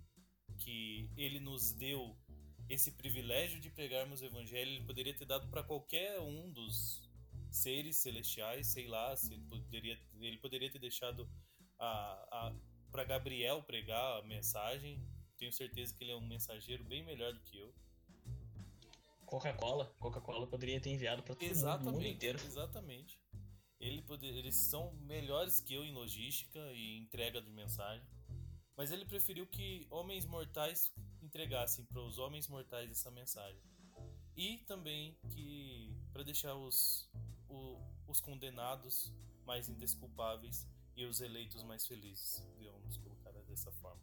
que ele nos deu esse privilégio de pregarmos o evangelho, ele poderia ter dado para qualquer um dos seres celestiais, sei lá, se ele poderia, ele poderia ter deixado a, a para Gabriel pregar a mensagem. Tenho certeza que ele é um mensageiro bem melhor do que eu. Coca-Cola. Coca-Cola poderia ter enviado para todo exatamente, mundo, mundo inteiro. Exatamente. Ele eles são melhores que eu em logística e entrega de mensagem. Mas ele preferiu que homens mortais entregassem para os homens mortais essa mensagem. E também que para deixar os, o, os condenados mais indesculpáveis e os eleitos mais felizes, vamos colocar dessa forma.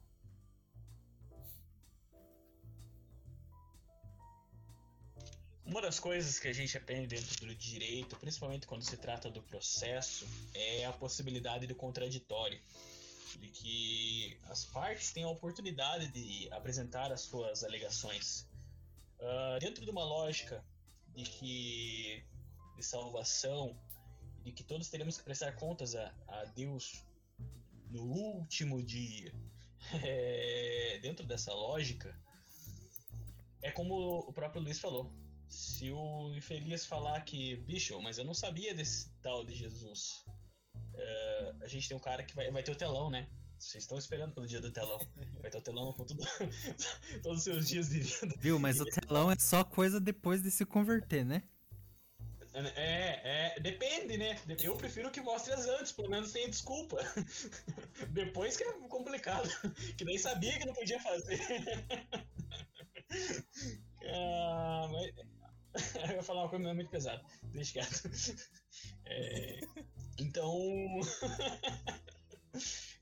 Uma das coisas que a gente aprende dentro do direito, principalmente quando se trata do processo, é a possibilidade do contraditório. De que as partes têm a oportunidade de apresentar as suas alegações. Uh, dentro de uma lógica de que de salvação, de que todos teremos que prestar contas a, a Deus no último dia, é, dentro dessa lógica, é como o próprio Luiz falou. Se o infeliz falar que, bicho, mas eu não sabia desse tal de Jesus. É, a gente tem um cara que vai, vai ter o telão, né? Vocês estão esperando pelo dia do telão. Vai ter o telão com tudo, todos os seus dias de vida. Viu, mas o telão é só coisa depois de se converter, né? É, é, depende, né? Eu prefiro que mostre as antes, pelo menos tem desculpa. Depois que é complicado, que nem sabia que não podia fazer. ah, mas... Eu ia falar uma coisa muito pesada, deixa quieto. É... Então.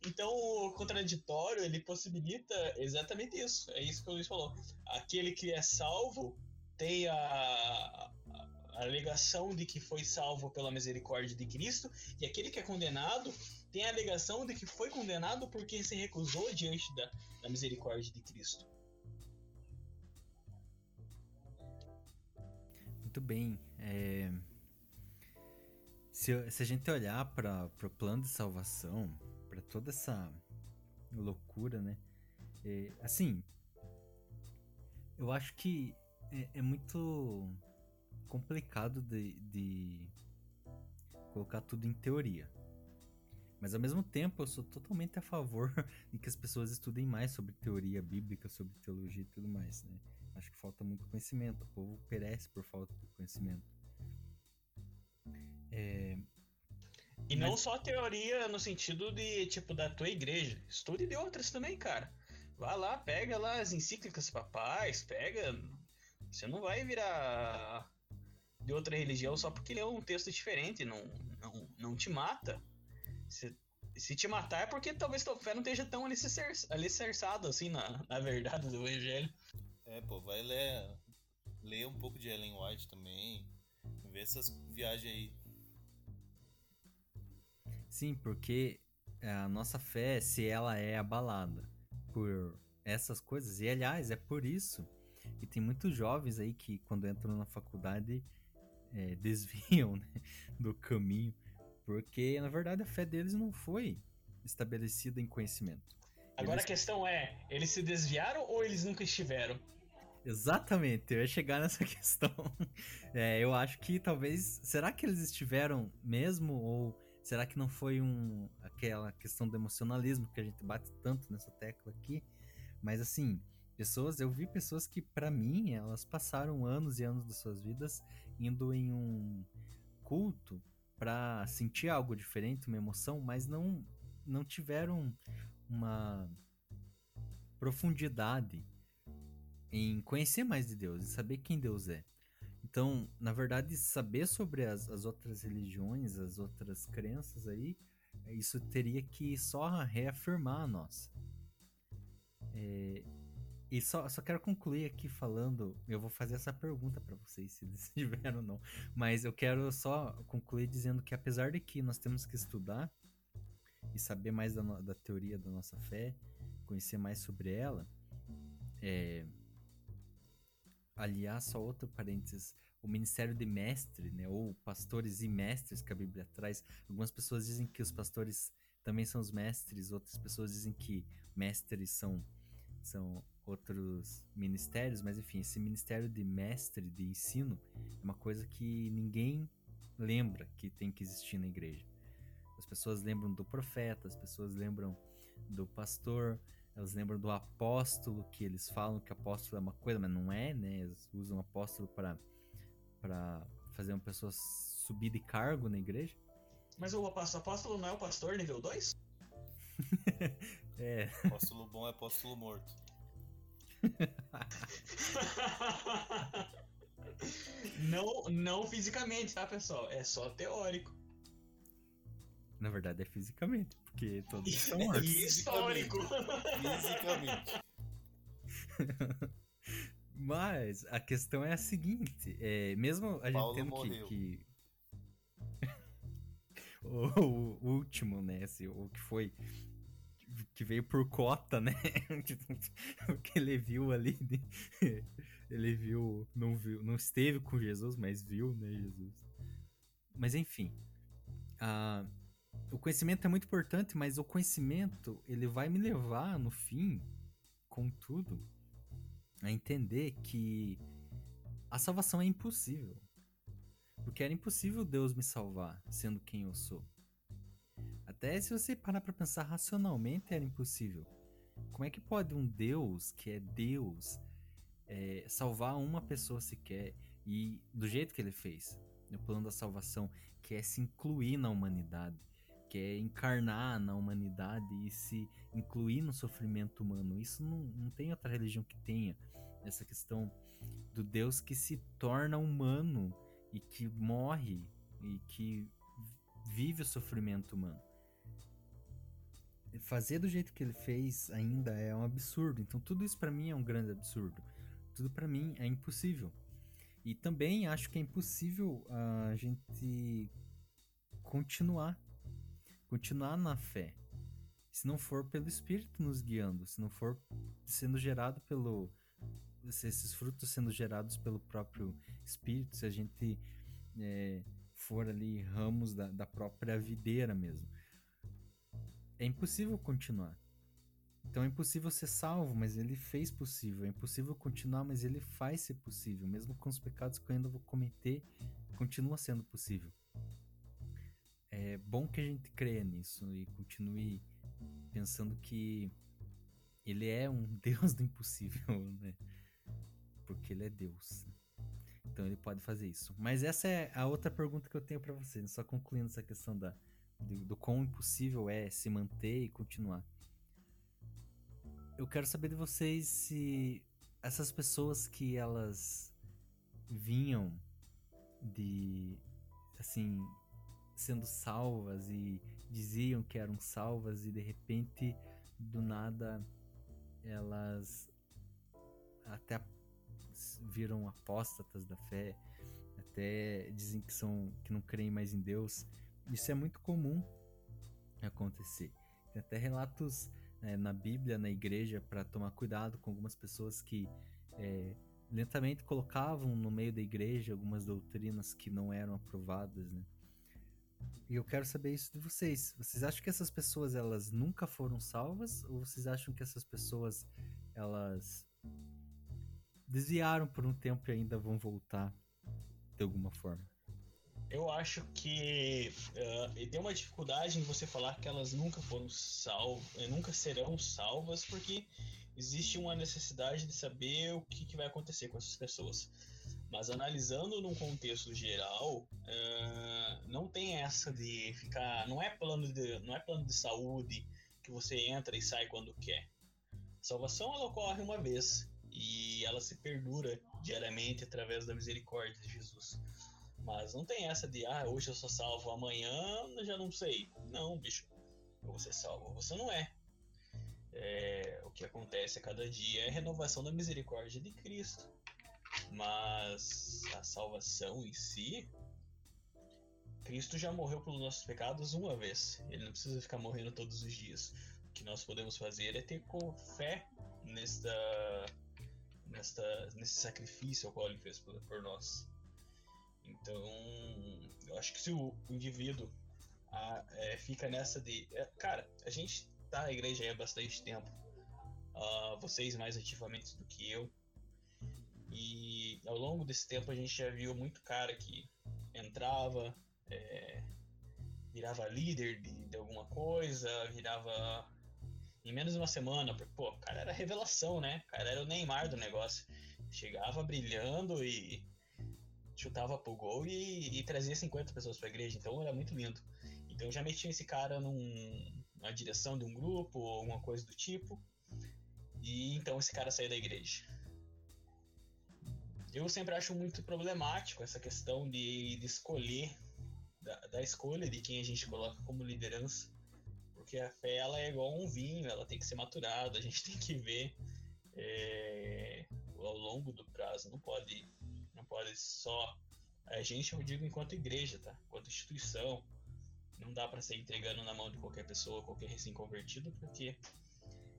Então, o contraditório ele possibilita exatamente isso. É isso que o Luiz falou. Aquele que é salvo tem a, a alegação de que foi salvo pela misericórdia de Cristo, e aquele que é condenado tem a alegação de que foi condenado porque se recusou diante da, da misericórdia de Cristo. Muito bem. É... Se, se, a gente olhar para o plano de salvação, para toda essa loucura, né? É, assim, eu acho que é, é muito complicado de, de colocar tudo em teoria. Mas ao mesmo tempo, eu sou totalmente a favor de que as pessoas estudem mais sobre teoria bíblica, sobre teologia e tudo mais, né? Acho que falta muito conhecimento, o povo perece por falta de conhecimento. É... E Mas... não só teoria no sentido de, tipo, da tua igreja. Estude de outras também, cara. Vá lá, pega lá as encíclicas papais, pega. Você não vai virar de outra religião só porque ele é um texto diferente, não, não, não te mata. Se, se te matar é porque talvez tua fé não esteja tão alicerçada assim na, na verdade do evangelho. É, pô, vai ler, ler um pouco de Ellen White também, ver essas viagens aí. Sim, porque a nossa fé, se ela é abalada por essas coisas, e aliás, é por isso que tem muitos jovens aí que quando entram na faculdade é, desviam né, do caminho, porque na verdade a fé deles não foi estabelecida em conhecimento. Agora eles... a questão é, eles se desviaram ou eles nunca estiveram? Exatamente, eu ia chegar nessa questão. É, eu acho que talvez. Será que eles estiveram mesmo? Ou será que não foi um aquela questão do emocionalismo que a gente bate tanto nessa tecla aqui? Mas assim, pessoas, eu vi pessoas que, para mim, elas passaram anos e anos das suas vidas indo em um culto para sentir algo diferente, uma emoção, mas não não tiveram uma profundidade em conhecer mais de Deus e saber quem Deus é. Então, na verdade, saber sobre as, as outras religiões, as outras crenças aí, isso teria que só reafirmar a nossa. É, e só, só quero concluir aqui falando. Eu vou fazer essa pergunta para vocês, se tiveram ou não. Mas eu quero só concluir dizendo que, apesar de que nós temos que estudar e saber mais da, da teoria da nossa fé, conhecer mais sobre ela, é, aliás, só outro parênteses, o ministério de mestre, né, ou pastores e mestres que a Bíblia traz. Algumas pessoas dizem que os pastores também são os mestres, outras pessoas dizem que mestres são são outros ministérios, mas enfim, esse ministério de mestre de ensino é uma coisa que ninguém lembra que tem que existir na igreja. As pessoas lembram do profeta, as pessoas lembram do pastor, elas lembram do apóstolo, que eles falam que apóstolo é uma coisa, mas não é, né? Eles usam apóstolo para para fazer uma pessoa subir de cargo na igreja. Mas o apóstolo não é o pastor nível 2? É. Apóstolo bom é apóstolo morto. não, não fisicamente, tá, pessoal? É só teórico. Na verdade é fisicamente, porque todos são mortos. E histórico. Fisicamente. Mas a questão é a seguinte, é, mesmo a gente Paulo tendo que, morreu. que- o, o último, né, esse, o que foi que veio por cota, né? o que ele viu ali, né? ele viu, não viu, não esteve com Jesus, mas viu, né, Jesus. Mas enfim, a- o conhecimento é muito importante, mas o conhecimento ele vai me levar no fim, contudo, a entender que a salvação é impossível. Porque era impossível Deus me salvar sendo quem eu sou. Até se você parar pra pensar racionalmente, era impossível. Como é que pode um Deus, que é Deus, é, salvar uma pessoa sequer e do jeito que ele fez? No plano da salvação, que é se incluir na humanidade, que é encarnar na humanidade e se incluir no sofrimento humano. Isso não, não tem outra religião que tenha essa questão do Deus que se torna humano e que morre e que vive o sofrimento humano. Fazer do jeito que ele fez ainda é um absurdo. Então tudo isso pra mim é um grande absurdo. Tudo pra mim é impossível. E também acho que é impossível a gente continuar continuar na fé. Se não for pelo Espírito nos guiando, se não for sendo gerado pelo se esses frutos sendo gerados pelo próprio Espírito, se a gente é, for ali ramos da, da própria videira mesmo, é impossível continuar. Então é impossível ser salvo, mas ele fez possível. É impossível continuar, mas ele faz ser possível. Mesmo com os pecados que eu ainda vou cometer, continua sendo possível. É bom que a gente creia nisso e continue pensando que ele é um Deus do impossível, né? Porque ele é Deus. Então ele pode fazer isso. Mas essa é a outra pergunta que eu tenho pra vocês, só concluindo essa questão da, do, do quão impossível é se manter e continuar. Eu quero saber de vocês se essas pessoas que elas vinham de assim sendo salvas e diziam que eram salvas e de repente do nada elas até viram apóstatas da fé, até dizem que são que não creem mais em Deus. Isso é muito comum acontecer. Tem até relatos é, na Bíblia, na igreja, para tomar cuidado com algumas pessoas que é, lentamente colocavam no meio da igreja algumas doutrinas que não eram aprovadas, né? E eu quero saber isso de vocês. Vocês acham que essas pessoas elas nunca foram salvas ou vocês acham que essas pessoas elas desviaram por um tempo e ainda vão voltar de alguma forma? Eu acho que uh, tem uma dificuldade em você falar que elas nunca foram salvas, nunca serão salvas, porque existe uma necessidade de saber o que, que vai acontecer com essas pessoas. Mas analisando num contexto geral, uh, não tem essa de ficar. Não é plano de, não é plano de saúde que você entra e sai quando quer. A salvação ela ocorre uma vez e ela se perdura diariamente através da misericórdia de Jesus. Mas não tem essa de, ah, hoje eu sou salvo, amanhã eu já não sei. Não, bicho. Ou você é salvo, ou você não é. é. O que acontece a cada dia é a renovação da misericórdia de Cristo. Mas a salvação em si, Cristo já morreu pelos nossos pecados uma vez. Ele não precisa ficar morrendo todos os dias. O que nós podemos fazer é ter fé nesta, nesta, nesse sacrifício ao qual ele fez por, por nós. Então, eu acho que se o indivíduo a, é, fica nessa de. É, cara, a gente tá na igreja há bastante tempo. Uh, vocês mais ativamente do que eu. E ao longo desse tempo a gente já viu muito cara que entrava, é, virava líder de, de, alguma coisa, virava em menos de uma semana, porque, pô, o cara era revelação, né? O cara era o Neymar do negócio. Chegava brilhando e chutava pro gol e, e trazia 50 pessoas pra igreja, então era muito lindo. Então já meti esse cara num, uma direção de um grupo ou alguma coisa do tipo. E então esse cara sair da igreja. Eu sempre acho muito problemático essa questão de, de escolher, da, da, escolha de quem a gente coloca como liderança, porque a fé ela é igual um vinho, ela tem que ser maturada, a gente tem que ver é, ao longo do prazo, não pode, pode só a gente, eu digo enquanto igreja, tá? Enquanto instituição, não dá para ser entregando na mão de qualquer pessoa, qualquer recém-convertido, porque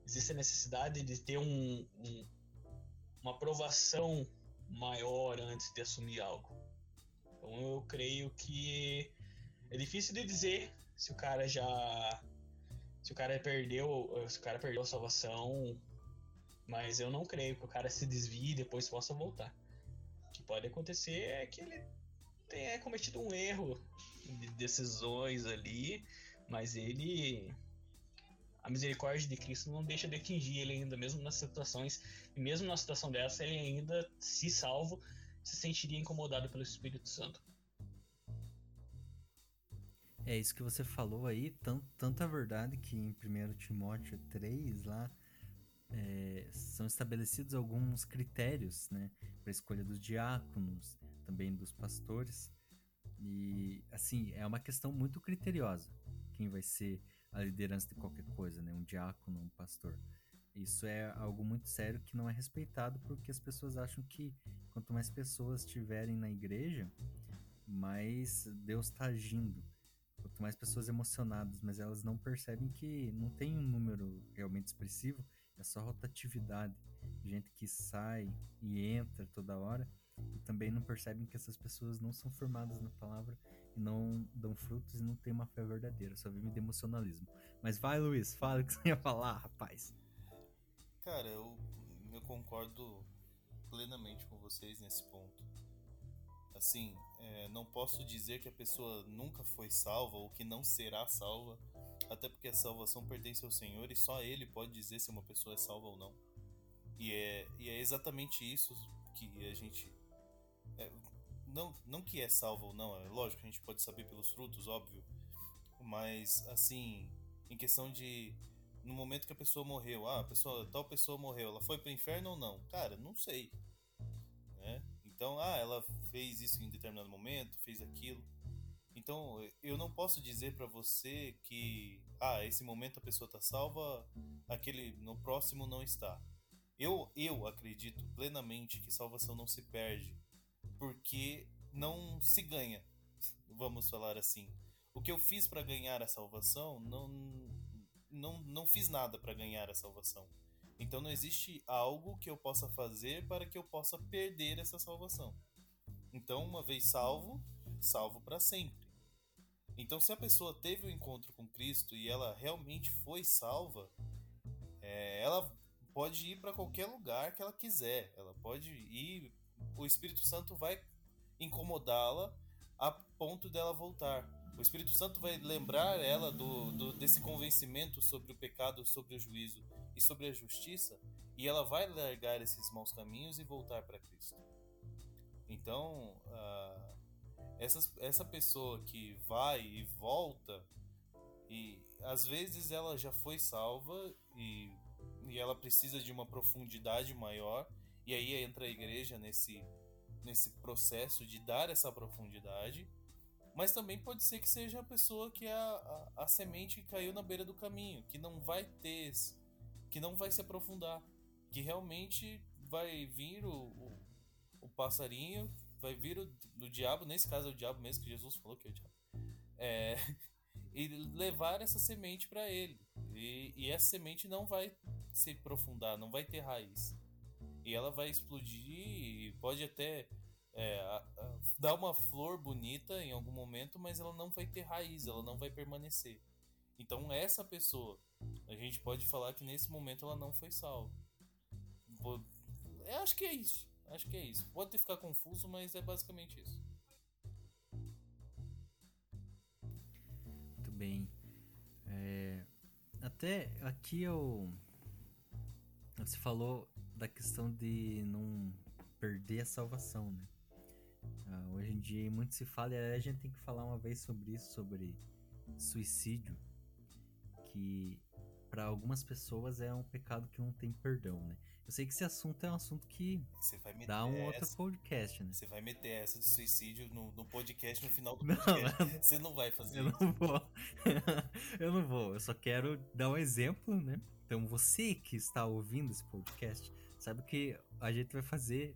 existe a necessidade de ter um, um, uma aprovação maior antes de assumir algo. Então eu creio que é difícil de dizer se o cara já se o cara perdeu, se o cara perdeu a salvação, mas eu não creio que o cara se desvie e depois possa voltar. Pode acontecer é que ele tenha cometido um erro de decisões ali, mas ele a misericórdia de Cristo não deixa de atingir ele ainda, mesmo nas situações, e mesmo na situação dessa, ele ainda, se salvo, se sentiria incomodado pelo Espírito Santo. É isso que você falou aí, tanto, tanta verdade que em 1 Timóteo 3, lá, é, são estabelecidos alguns critérios né, para a escolha dos diáconos, também dos pastores. E, assim, é uma questão muito criteriosa. Quem vai ser a liderança de qualquer coisa, né? Um diácono, um pastor. Isso é algo muito sério que não é respeitado porque as pessoas acham que quanto mais pessoas estiverem na igreja, mais Deus está agindo. Quanto mais pessoas emocionadas, mas elas não percebem que não tem um número realmente expressivo, só rotatividade. Gente que sai e entra toda hora e também não percebem que essas pessoas não são formadas na palavra e não dão frutos e não tem uma fé verdadeira, só vivem de emocionalismo. Mas vai, Luiz, fala o que você ia falar, rapaz. Cara, eu, eu concordo plenamente com vocês nesse ponto. Assim, é, não posso dizer que a pessoa nunca foi salva ou que não será salva, até porque a salvação pertence ao Senhor e só Ele pode dizer se uma pessoa é salva ou não. E é, e é exatamente isso que a gente é, não, não que é salvo ou não, é lógico, a gente pode saber pelos frutos, óbvio. Mas, assim, em questão de. No momento que a pessoa morreu, ah, a pessoa, tal pessoa morreu, ela foi pro inferno ou não? Cara, não sei. Né? Então, ah, ela fez isso em determinado momento, fez aquilo. Então, eu não posso dizer para você que, ah, esse momento a pessoa tá salva, aquele no próximo não está. Eu, eu acredito plenamente que salvação não se perde porque não se ganha, vamos falar assim. O que eu fiz para ganhar a salvação, não, não, não fiz nada para ganhar a salvação. Então não existe algo que eu possa fazer para que eu possa perder essa salvação. Então, uma vez salvo, salvo para sempre. Então, se a pessoa teve o um encontro com Cristo e ela realmente foi salva, é, ela pode ir para qualquer lugar que ela quiser. Ela pode ir o Espírito Santo vai incomodá-la a ponto dela voltar. O Espírito Santo vai lembrar ela do, do, desse convencimento sobre o pecado, sobre o juízo e sobre a justiça, e ela vai largar esses maus caminhos e voltar para Cristo. Então, uh, essa, essa pessoa que vai e volta, e às vezes ela já foi salva e, e ela precisa de uma profundidade maior, e aí entra a igreja nesse, nesse processo de dar essa profundidade. Mas também pode ser que seja a pessoa que a, a, a semente caiu na beira do caminho, que não vai ter, que não vai se aprofundar, que realmente vai vir o, o, o passarinho, vai vir o, o diabo, nesse caso é o diabo mesmo, que Jesus falou que é o diabo, é, e levar essa semente para ele. E, e essa semente não vai se aprofundar, não vai ter raiz e ela vai explodir e pode até é, a, a, dar uma flor bonita em algum momento, mas ela não vai ter raiz, ela não vai permanecer. Então essa pessoa, a gente pode falar que nesse momento ela não foi salva. Eu acho que é isso. Acho que é isso. Pode ficar confuso, mas é basicamente isso. Muito bem. É, até aqui eu. Você falou da questão de não perder a salvação, né? Uh, hoje em dia muito se fala, e a gente tem que falar uma vez sobre isso, sobre suicídio, que que para algumas pessoas é um pecado que não tem perdão, né? Eu sei que esse assunto é um assunto que dá um outro podcast, né? Você vai meter essa de suicídio no, no podcast no final do não, podcast. Você não vai fazer eu isso. Não vou. eu não vou. Eu só quero dar um exemplo, né? Então você que está ouvindo esse podcast, sabe que a gente vai fazer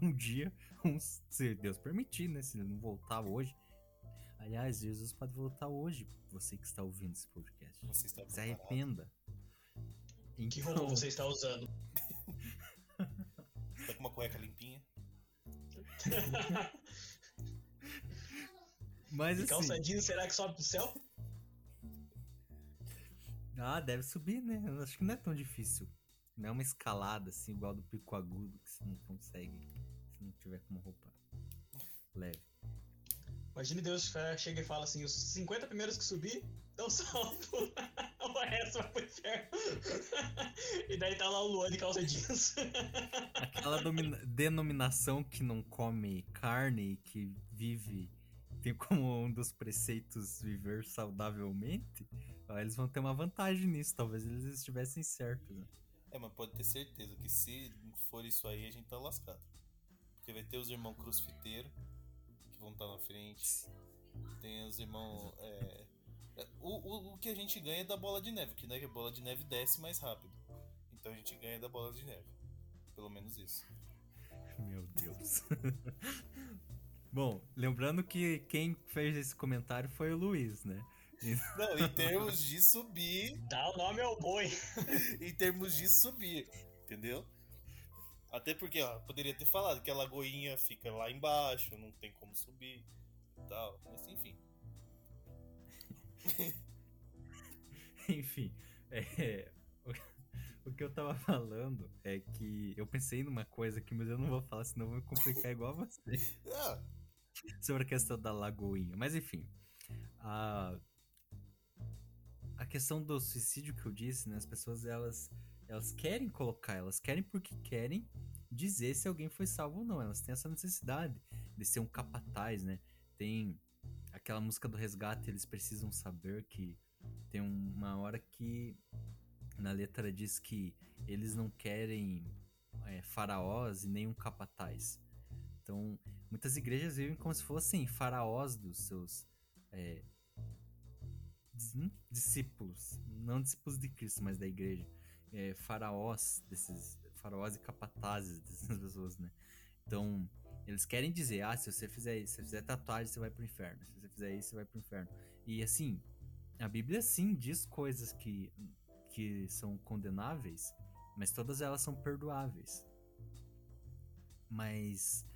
um dia, um, se Deus permitir, né? Se ele não voltar hoje. Aliás, Jesus pode voltar hoje, você que está ouvindo esse podcast. Você está Se arrependa. Então... Que roupa você está usando? Tá com uma cueca limpinha? Mas e assim... calça jeans, será que sobe pro céu? Ah, deve subir, né? Eu acho que não é tão difícil. Não é uma escalada assim, igual do pico agudo, que você não consegue se não tiver com uma roupa leve. Imagine Deus chega e fala assim: os 50 primeiros que subir, dão salvo. o resto vai pro inferno. e daí tá lá o Luan de calça jeans. Aquela denominação que não come carne, que vive. Tem como um dos preceitos viver saudavelmente. Eles vão ter uma vantagem nisso. Talvez eles estivessem certos. Né? É, mas pode ter certeza que se for isso aí, a gente tá lascado. Porque vai ter os irmãos crossfiteiros que vão estar tá na frente. Tem os irmãos. É... o, o, o que a gente ganha é da bola de neve, que né, a bola de neve desce mais rápido. Então a gente ganha da bola de neve. Pelo menos isso. Meu Deus. Bom, lembrando que quem fez esse comentário foi o Luiz, né? Não, em termos de subir. Dá o nome ao boi. em termos de subir, entendeu? Até porque, ó, poderia ter falado que a lagoinha fica lá embaixo, não tem como subir e tal. Mas enfim. enfim, é, o, o, que eu tava falando é que eu pensei numa coisa aqui, mas eu não vou falar, senão eu vou complicar igual a você. Ah. Sobre a questão da lagoinha. Mas enfim. A, a questão do suicídio que eu disse, né? As pessoas elas elas querem colocar, elas querem porque querem dizer se alguém foi salvo ou não. Elas têm essa necessidade de ser um capataz, né? Tem aquela música do resgate, eles precisam saber que tem uma hora que na letra diz que eles não querem é, faraós e nem um capataz. Então, muitas igrejas vivem como se fossem faraós dos seus é, discípulos, não discípulos de Cristo, mas da igreja, é, faraós desses faraós e capatazes dessas pessoas, né? Então, eles querem dizer, ah, se você fizer isso, se você fizer tatuagem, você vai pro inferno. Se você fizer isso, você vai pro inferno. E assim, a Bíblia sim diz coisas que, que são condenáveis, mas todas elas são perdoáveis. Mas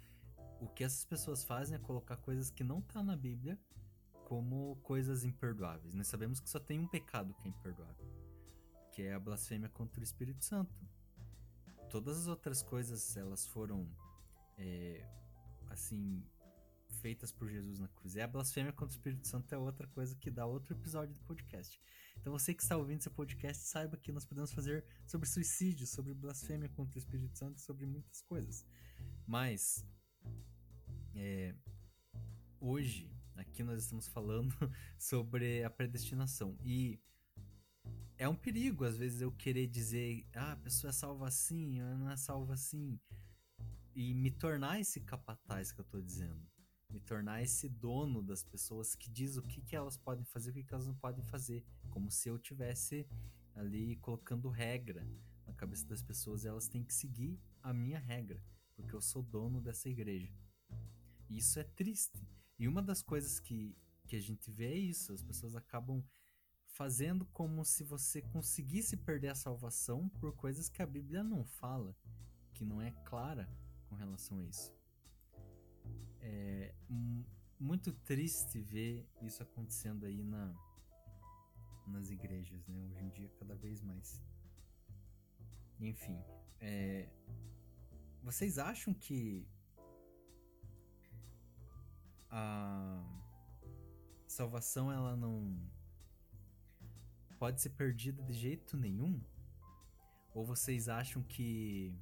o que essas pessoas fazem é colocar coisas que não tá na Bíblia como coisas imperdoáveis. Nós sabemos que só tem um pecado que é imperdoável, que é a blasfêmia contra o Espírito Santo. Todas as outras coisas elas foram é, assim feitas por Jesus na cruz. E a blasfêmia contra o Espírito Santo é outra coisa que dá outro episódio do podcast. Então você que está ouvindo esse podcast, saiba que nós podemos fazer sobre suicídio, sobre blasfêmia contra o Espírito Santo, sobre muitas coisas. Mas é, hoje Aqui nós estamos falando sobre a predestinação. E é um perigo, às vezes, eu querer dizer, ah, a pessoa é salva assim, ela não é salva assim. E me tornar esse capataz que eu tô dizendo. Me tornar esse dono das pessoas que diz o que, que elas podem fazer e o que, que elas não podem fazer. Como se eu tivesse ali colocando regra na cabeça das pessoas e elas têm que seguir a minha regra, porque eu sou dono dessa igreja. E isso é triste. E uma das coisas que, que a gente vê é isso: as pessoas acabam fazendo como se você conseguisse perder a salvação por coisas que a Bíblia não fala, que não é clara com relação a isso. É muito triste ver isso acontecendo aí na, nas igrejas, né? Hoje em dia, cada vez mais. Enfim, é, vocês acham que a salvação ela não pode ser perdida de jeito nenhum? Ou vocês acham que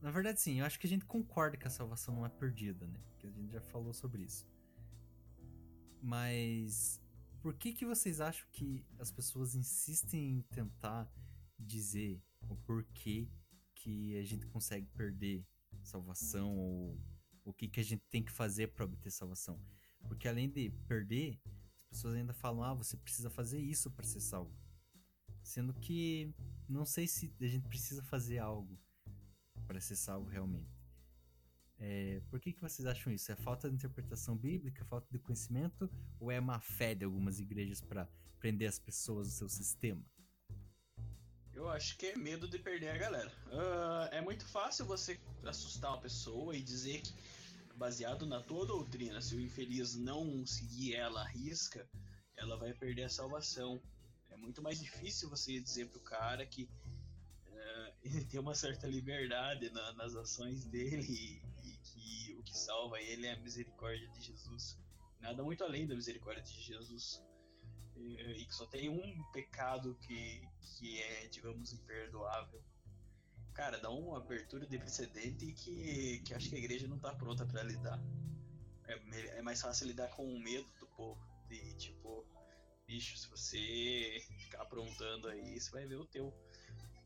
na verdade sim, eu acho que a gente concorda que a salvação não é perdida, né? Porque a gente já falou sobre isso. Mas Por que, que vocês acham que as pessoas insistem em tentar dizer o porquê que a gente consegue perder salvação ou o que, que a gente tem que fazer para obter salvação? Porque além de perder, as pessoas ainda falam: ah, você precisa fazer isso para ser salvo. Sendo que não sei se a gente precisa fazer algo para ser salvo realmente. É, por que, que vocês acham isso? É falta de interpretação bíblica, falta de conhecimento ou é má fé de algumas igrejas para prender as pessoas no seu sistema? Eu acho que é medo de perder a galera. Uh, é muito fácil você assustar uma pessoa e dizer que, baseado na tua doutrina, se o infeliz não seguir ela à risca, ela vai perder a salvação. É muito mais difícil você dizer pro cara que ele tem uma certa liberdade na, nas ações dele que salva ele é a misericórdia de Jesus. Nada muito além da misericórdia de Jesus. E, e que só tem um pecado que, que é, digamos, imperdoável. Cara, dá uma abertura de precedente que, que acho que a igreja não está pronta para lidar. É, é mais fácil lidar com o medo do povo. De tipo, bicho, se você ficar aprontando aí, você vai ver o teu.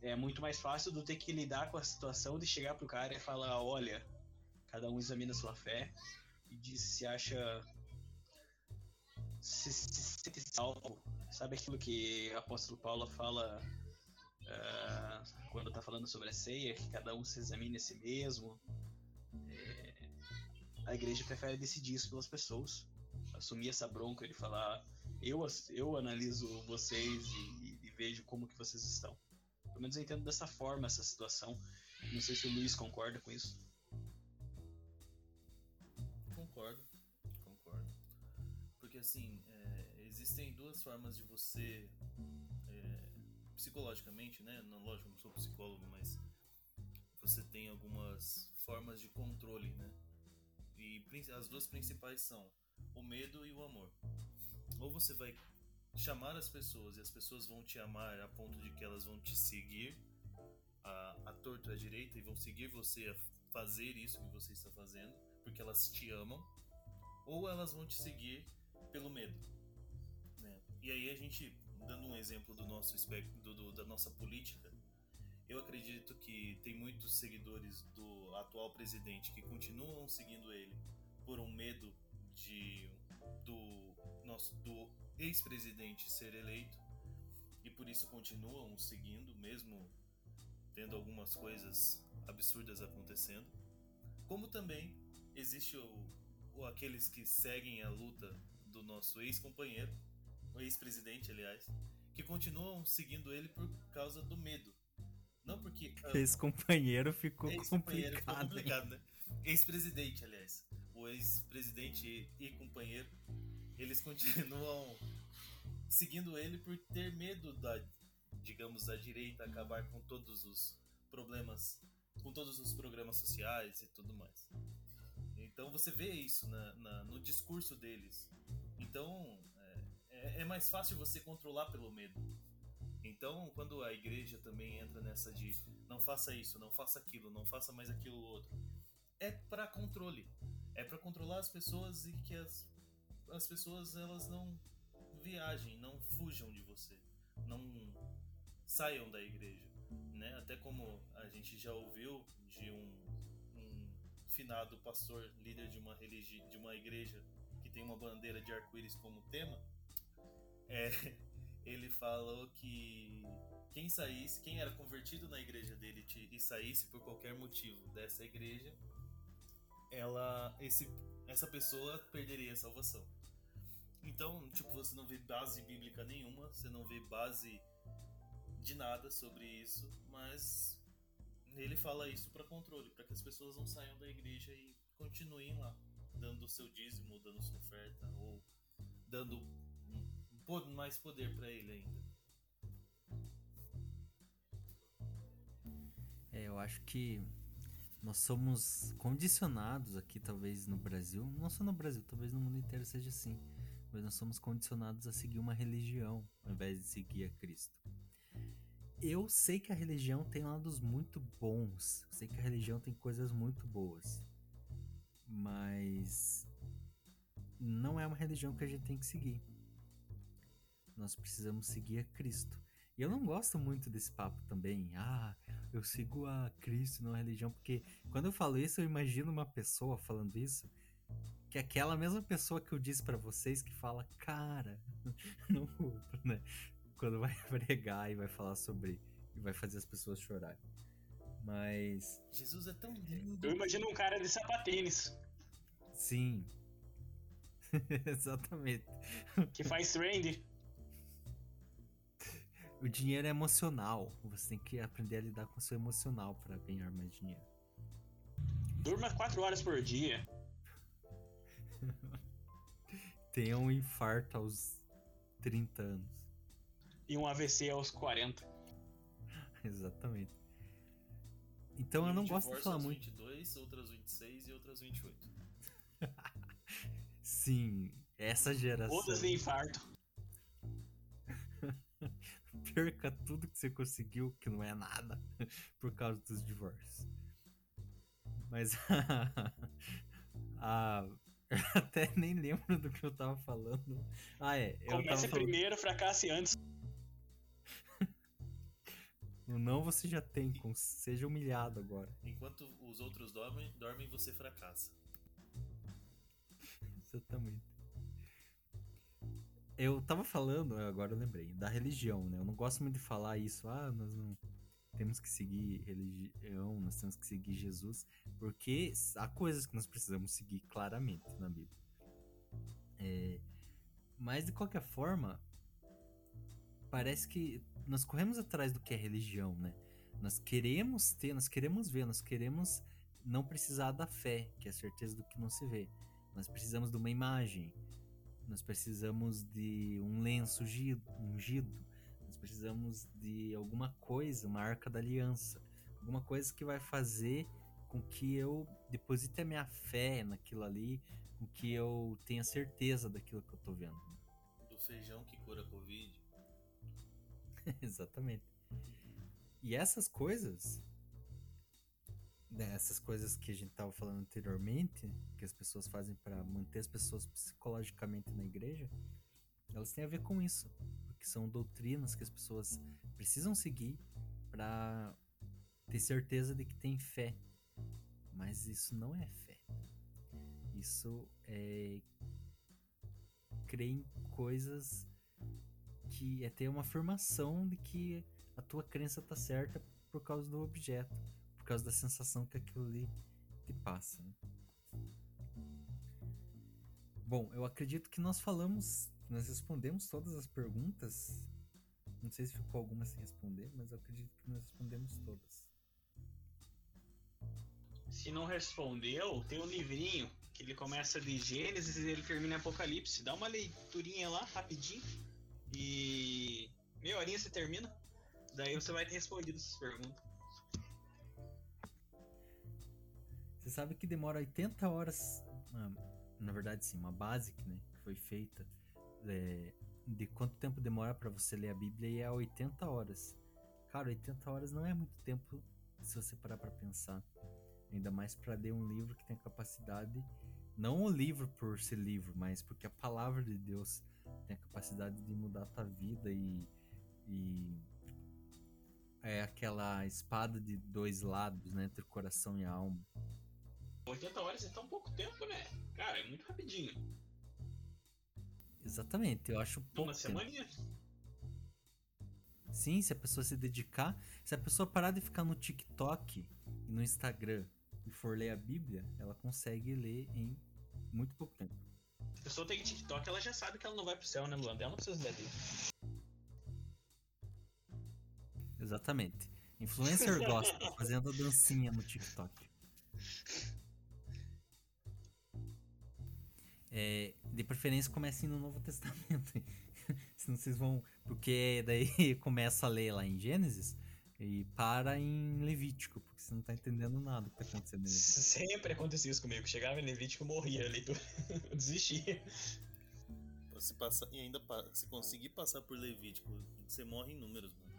É muito mais fácil do ter que lidar com a situação de chegar pro cara e falar, olha, cada um examina sua fé e diz se acha se, sente salvo. Sabe aquilo que o apóstolo Paulo fala uh, quando está falando sobre a ceia, que cada um se examine a si mesmo? É, a igreja prefere decidir isso pelas pessoas, assumir essa bronca de falar eu, eu analiso vocês e, e vejo como que vocês estão. Pelo menos eu entendo dessa forma essa situação. Não sei se o Luiz concorda com isso. assim, é, existem duas formas de você, é, psicologicamente, né? Não, lógico, não sou psicólogo, mas você tem algumas formas de controle, né? E as duas principais são o medo e o amor. Ou você vai chamar as pessoas e as pessoas vão te amar a ponto de que elas vão te seguir a, a torto a direita e vão seguir você a fazer isso que você está fazendo porque elas te amam ou elas vão te seguir pelo medo. Né? E aí a gente, dando um exemplo do nosso do, do, da nossa política, eu acredito que tem muitos seguidores do atual presidente que continuam seguindo ele por um medo de do nosso do ex-presidente ser eleito e por isso continuam seguindo mesmo tendo algumas coisas absurdas acontecendo. Como também existe o, o aqueles que seguem a luta do nosso ex-companheiro, o ex-presidente, aliás, que continuam seguindo ele por causa do medo. Não porque. Ex-companheiro ficou ex-companheiro complicado. Ficou complicado, né? Ex-presidente, aliás. O ex-presidente e companheiro, eles continuam seguindo ele por ter medo da, digamos, da direita acabar com todos os problemas, com todos os programas sociais e tudo mais. Então você vê isso na, na, no discurso deles. Então é, é, é mais fácil você controlar pelo medo. Então, quando a igreja também entra nessa de não faça isso, não faça aquilo, não faça mais aquilo outro, é para controle. É para controlar as pessoas e que as, as pessoas elas não viajem, não fujam de você, não saiam da igreja, né? Até como a gente já ouviu de um finado pastor, líder de uma religi de uma igreja que tem uma bandeira de arco-íris como tema, é, ele falou que quem saísse, quem era convertido na igreja dele e saísse por qualquer motivo dessa igreja, ela, esse, essa pessoa perderia a salvação. Então, tipo, você não vê base bíblica nenhuma, você não vê base de nada sobre isso, mas ele fala isso para controle, para que as pessoas não saiam da igreja e continuem lá, dando o seu dízimo, dando sua oferta, ou dando mais poder para ele ainda. É, eu acho que nós somos condicionados aqui, talvez no Brasil, não só no Brasil, talvez no mundo inteiro seja assim, mas nós somos condicionados a seguir uma religião ao invés de seguir a Cristo eu sei que a religião tem lados muito bons. Sei que a religião tem coisas muito boas. Mas não é uma religião que a gente tem que seguir. nós precisamos seguir a Cristo. E eu não gosto muito desse papo também. Ah, eu sigo a Cristo, não a religião, porque quando eu falo isso, eu imagino uma pessoa falando isso, que é aquela mesma pessoa que eu disse para vocês que fala, cara, né? Quando vai pregar e vai falar sobre. e vai fazer as pessoas chorarem. Mas. Jesus é tão lindo. Eu imagino um cara de sapatênis Sim. Exatamente. que faz trend. O dinheiro é emocional. Você tem que aprender a lidar com o seu emocional para ganhar mais dinheiro. Durma 4 horas por dia. Tenha um infarto aos 30 anos. E um AVC aos 40. Exatamente. Então eu não gosto de falar aos muito. 22, outras 26 e outras 28. Sim, essa geração. Outras de infarto. Perca tudo que você conseguiu, que não é nada, por causa dos divórcios. Mas a. Eu até nem lembro do que eu tava falando. Ah, é. Eu tava Comece falando. primeiro, fracasse antes. O não você já tem, com- seja humilhado agora. Enquanto os outros dormem, dormem você fracassa. Exatamente. Eu tava falando, agora eu lembrei, da religião, né? Eu não gosto muito de falar isso, ah, nós não temos que seguir religião, nós temos que seguir Jesus, porque há coisas que nós precisamos seguir claramente na Bíblia. É, mas de qualquer forma, parece que nós corremos atrás do que é religião, né? Nós queremos ter, nós queremos ver, nós queremos não precisar da fé, que é a certeza do que não se vê. Nós precisamos de uma imagem. Nós precisamos de um lenço ungido. Nós precisamos de alguma coisa, uma arca da aliança. Alguma coisa que vai fazer com que eu deposite a minha fé naquilo ali, com que eu tenha certeza daquilo que eu tô vendo. Do feijão que cura Covid. Exatamente. E essas coisas, né, essas coisas que a gente tava falando anteriormente, que as pessoas fazem para manter as pessoas psicologicamente na igreja, elas têm a ver com isso, porque são doutrinas que as pessoas precisam seguir para ter certeza de que tem fé. Mas isso não é fé. Isso é crer em coisas que é ter uma afirmação de que a tua crença tá certa por causa do objeto, causa da sensação que aquilo ali te passa. né? Bom, eu acredito que nós falamos, nós respondemos todas as perguntas. Não sei se ficou alguma sem responder, mas eu acredito que nós respondemos todas. Se não respondeu, tem um livrinho que ele começa de Gênesis e ele termina em Apocalipse. Dá uma leiturinha lá, rapidinho. E meia horinha você termina. Daí você vai ter respondido essas perguntas. Você sabe que demora 80 horas, na verdade sim, uma basic, né, que foi feita é, de quanto tempo demora pra você ler a Bíblia e é 80 horas. Cara, 80 horas não é muito tempo se você parar pra pensar. Ainda mais pra ler um livro que tem a capacidade, não o livro por ser livro, mas porque a palavra de Deus tem a capacidade de mudar a tua vida e, e é aquela espada de dois lados, né, entre coração e alma. 80 horas é tão pouco tempo, né? Cara, é muito rapidinho. Exatamente, eu acho pouco Uma semaninha. Sim, se a pessoa se dedicar, se a pessoa parar de ficar no TikTok e no Instagram e for ler a Bíblia, ela consegue ler em muito pouco tempo. Se a pessoa tem TikTok, ela já sabe que ela não vai pro céu, né, Luanda? Ela não precisa ler livro. Exatamente. Influencer gosta, fazendo a dancinha no TikTok. É, de preferência comecem no Novo Testamento. Senão vocês vão. Porque daí começa a ler lá em Gênesis e para em Levítico, porque você não tá entendendo nada do que tá acontecendo em Levítico. Sempre acontecia isso comigo. Chegava em Levítico, eu morria ali. Eu desistia. Se passar, e ainda se conseguir passar por Levítico, você morre em números, mano.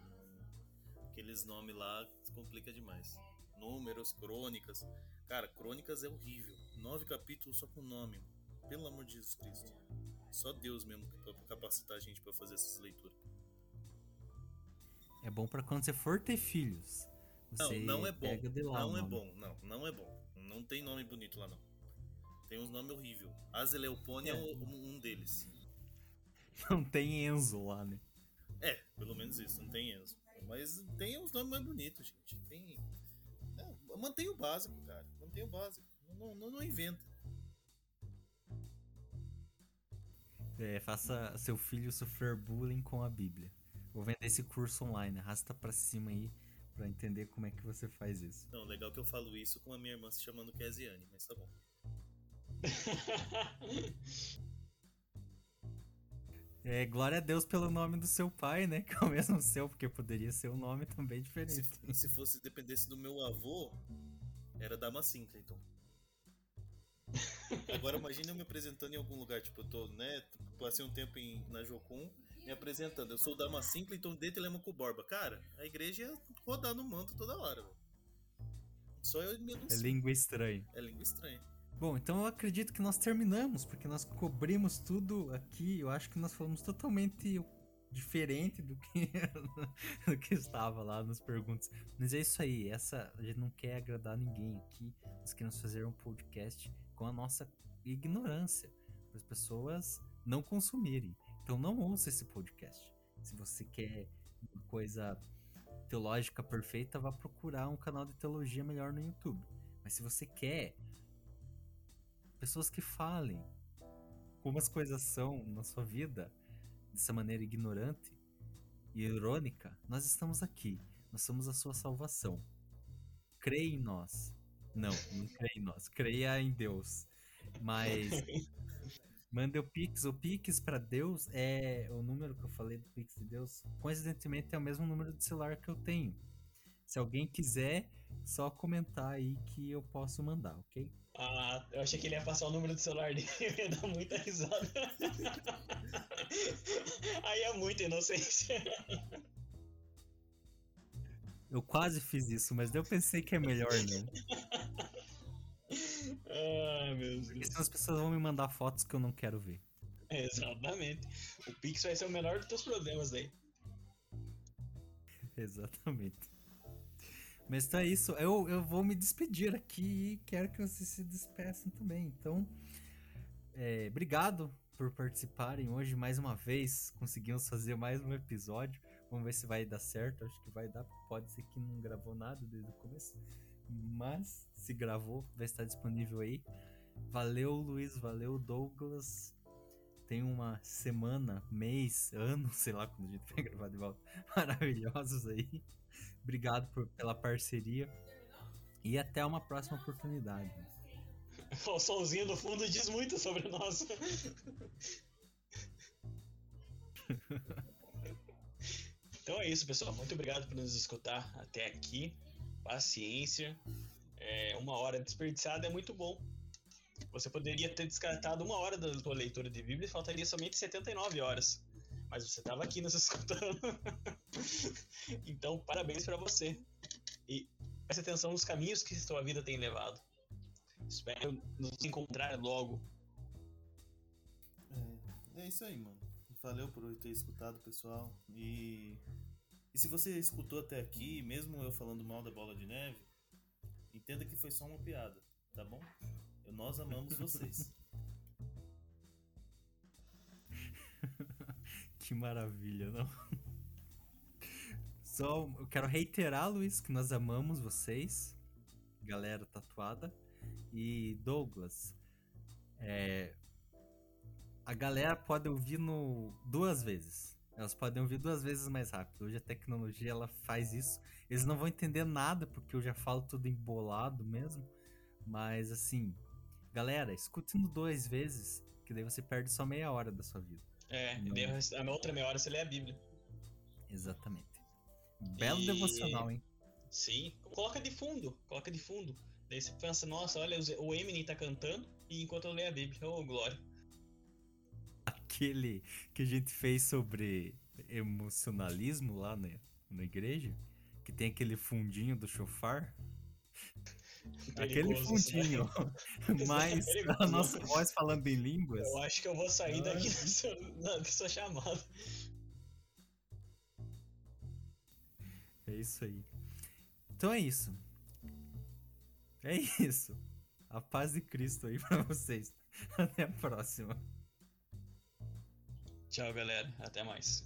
Aqueles nomes lá complica demais. Números, crônicas. Cara, crônicas é horrível. Nove capítulos só com nome. Pelo amor de Jesus Cristo. Só Deus mesmo pra capacitar a gente para fazer essas leituras. É bom para quando você for ter filhos. Você não, não é bom. não é bom, não, não é bom. Não tem nome bonito lá não. Tem uns nomes horríveis. Azeleupone é, é um, um deles. Não tem Enzo lá, né? É, pelo menos isso, não tem Enzo. Mas tem uns nomes mais bonitos, gente. Tem. É, mantém o básico, cara. Mantém o básico. Não, não, não inventa. É, faça seu filho sofrer bullying com a Bíblia. Vou vender esse curso online. Arrasta pra cima aí pra entender como é que você faz isso. Não, legal que eu falo isso com a minha irmã se chamando Kesiane, mas tá bom. É, glória a Deus pelo nome do seu pai, né? Que é o mesmo seu, porque poderia ser um nome também diferente. Se, se fosse dependesse do meu avô, era Dama Sinclaton. Agora imagina eu me apresentando em algum lugar, tipo, eu tô, né? Passei um tempo em, na Jocum me apresentando. Eu sou o Dama Sinclaton de Telemaco Borba. Cara, a igreja ia rodar no manto toda hora, velho. Só eu me É língua estranha. É língua estranha. Bom, então eu acredito que nós terminamos, porque nós cobrimos tudo aqui. Eu acho que nós falamos totalmente diferente do que, do que estava lá nas perguntas. Mas é isso aí, essa a gente não quer agradar ninguém aqui. Nós queremos fazer um podcast com a nossa ignorância, para as pessoas não consumirem. Então não ouça esse podcast. Se você quer uma coisa teológica perfeita, vá procurar um canal de teologia melhor no YouTube. Mas se você quer pessoas que falem como as coisas são na sua vida dessa maneira ignorante e irônica, nós estamos aqui. Nós somos a sua salvação. Creia em nós. Não, não creia em nós. Creia em Deus. Mas manda o Pix. O Pix para Deus é o número que eu falei do Pix de Deus. Coincidentemente é o mesmo número de celular que eu tenho. Se alguém quiser, só comentar aí que eu posso mandar, ok? Ah, eu achei que ele ia passar o número do celular dele, ia dar muita risada. Aí é muita inocência. Eu quase fiz isso, mas eu pensei que é melhor não. Ah, meu Deus. Porque senão as pessoas vão me mandar fotos que eu não quero ver. Exatamente. O Pix vai ser o menor dos teus problemas aí. Exatamente. Mas então é isso. Eu, eu vou me despedir aqui e quero que vocês se despeçam também. Então, é, obrigado por participarem hoje mais uma vez. Conseguimos fazer mais um episódio. Vamos ver se vai dar certo. Acho que vai dar. Pode ser que não gravou nada desde o começo. Mas se gravou, vai estar disponível aí. Valeu, Luiz. Valeu, Douglas. Tem uma semana, mês, ano, sei lá quando a gente vai gravar de volta. Maravilhosos aí. Obrigado por, pela parceria. E até uma próxima oportunidade. O solzinho do fundo diz muito sobre nós. então é isso, pessoal. Muito obrigado por nos escutar até aqui. Paciência. É, uma hora desperdiçada é muito bom. Você poderia ter descartado uma hora da tua leitura de Bíblia e faltaria somente 79 horas mas você estava aqui nos escutando. então, parabéns para você. E preste atenção nos caminhos que sua vida tem levado. Espero nos encontrar logo. É, é isso aí, mano. Valeu por ter escutado, pessoal. E, e se você escutou até aqui, mesmo eu falando mal da bola de neve, entenda que foi só uma piada, tá bom? Nós amamos vocês. Que maravilha, não? Só eu quero reiterar, Luiz, que nós amamos vocês, galera tatuada. E Douglas, é, a galera pode ouvir no duas vezes. Elas podem ouvir duas vezes mais rápido. Hoje a tecnologia ela faz isso. Eles não vão entender nada porque eu já falo tudo embolado mesmo. Mas assim, galera, escute no duas vezes, que daí você perde só meia hora da sua vida. É, e a outra meia hora você lê a Bíblia. Exatamente. Belo e... devocional, hein? Sim. Coloca de fundo, coloca de fundo. Daí você pensa, nossa, olha, o Eminem tá cantando e enquanto eu leio a Bíblia, ô oh, glória. Aquele que a gente fez sobre emocionalismo lá na, na igreja, que tem aquele fundinho do chofar. Aquele daí. fundinho. Mas perigoso. a nossa voz falando em línguas. Eu acho que eu vou sair Ah. daqui dessa, chamada. É isso aí. Então é isso. É isso. A paz de Cristo aí pra vocês. Até a próxima. Tchau, galera. Até mais.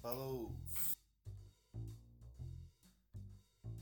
Falou!